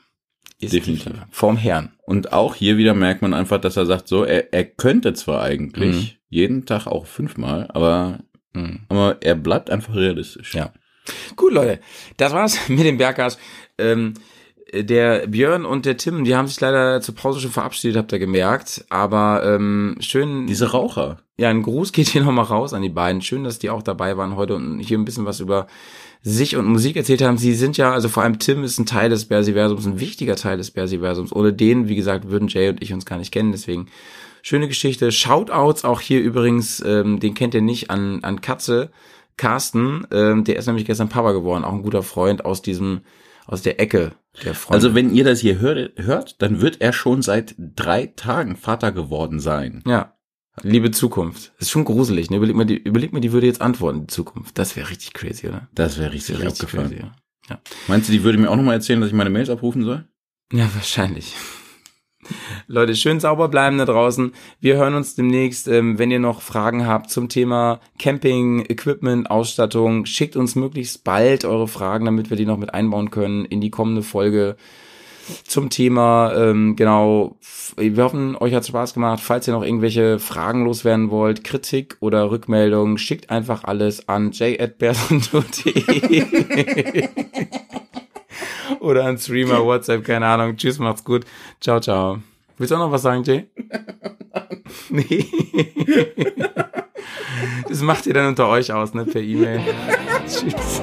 Ist Definitiv. Tiefstapler. Vorm Herrn. Und auch hier wieder merkt man einfach, dass er sagt, so, er, er könnte zwar Mhm. eigentlich jeden Tag auch fünfmal, aber, Mhm. aber er bleibt einfach realistisch. Ja. Gut, Leute, das war's mit dem Berggas. Ähm, der Björn und der Tim, die haben sich leider zur Pause schon verabschiedet, habt ihr gemerkt. Aber ähm, schön, Diese Raucher. ja, ein Gruß geht hier nochmal raus an die beiden. Schön, dass die auch dabei waren heute und hier ein bisschen was über sich und Musik erzählt haben. Sie sind ja, also vor allem Tim ist ein Teil des Bersiversums, ein wichtiger Teil des Bersiversums. Ohne den, wie gesagt, würden Jay und ich uns gar nicht kennen. Deswegen schöne Geschichte. Shoutouts auch hier übrigens, ähm, den kennt ihr nicht, an, an Katze, Carsten. Ähm, der ist nämlich gestern Papa geworden. Auch ein guter Freund aus diesem, aus der Ecke der Freunde. Also wenn ihr das hier hört, hört, dann wird er schon seit drei Tagen Vater geworden sein. Ja. Liebe Zukunft. Das ist schon gruselig, ne? Überleg mal, die, überleg mal, die würde jetzt antworten, die Zukunft. Das wäre richtig crazy, oder? Das wäre richtig, Richtig abgefahren. crazy, ja. Meinst du, die würde mir auch nochmal erzählen, dass ich meine Mails abrufen soll? Ja, wahrscheinlich. Leute, schön sauber bleiben da draußen. Wir hören uns demnächst. Ähm, wenn ihr noch Fragen habt zum Thema Camping, Equipment, Ausstattung, schickt uns möglichst bald eure Fragen, damit wir die noch mit einbauen können in die kommende Folge zum Thema. Ähm, genau, wir hoffen, euch hat Spaß gemacht. Falls ihr noch irgendwelche Fragen loswerden wollt, Kritik oder Rückmeldungen, schickt einfach alles an j.bertranto.de oder an Streamer, WhatsApp, keine Ahnung. Tschüss, macht's gut. Ciao, ciao. Willst du auch noch was sagen, Jay? nee. Das macht ihr dann unter euch aus, ne, per E-Mail. Tschüss.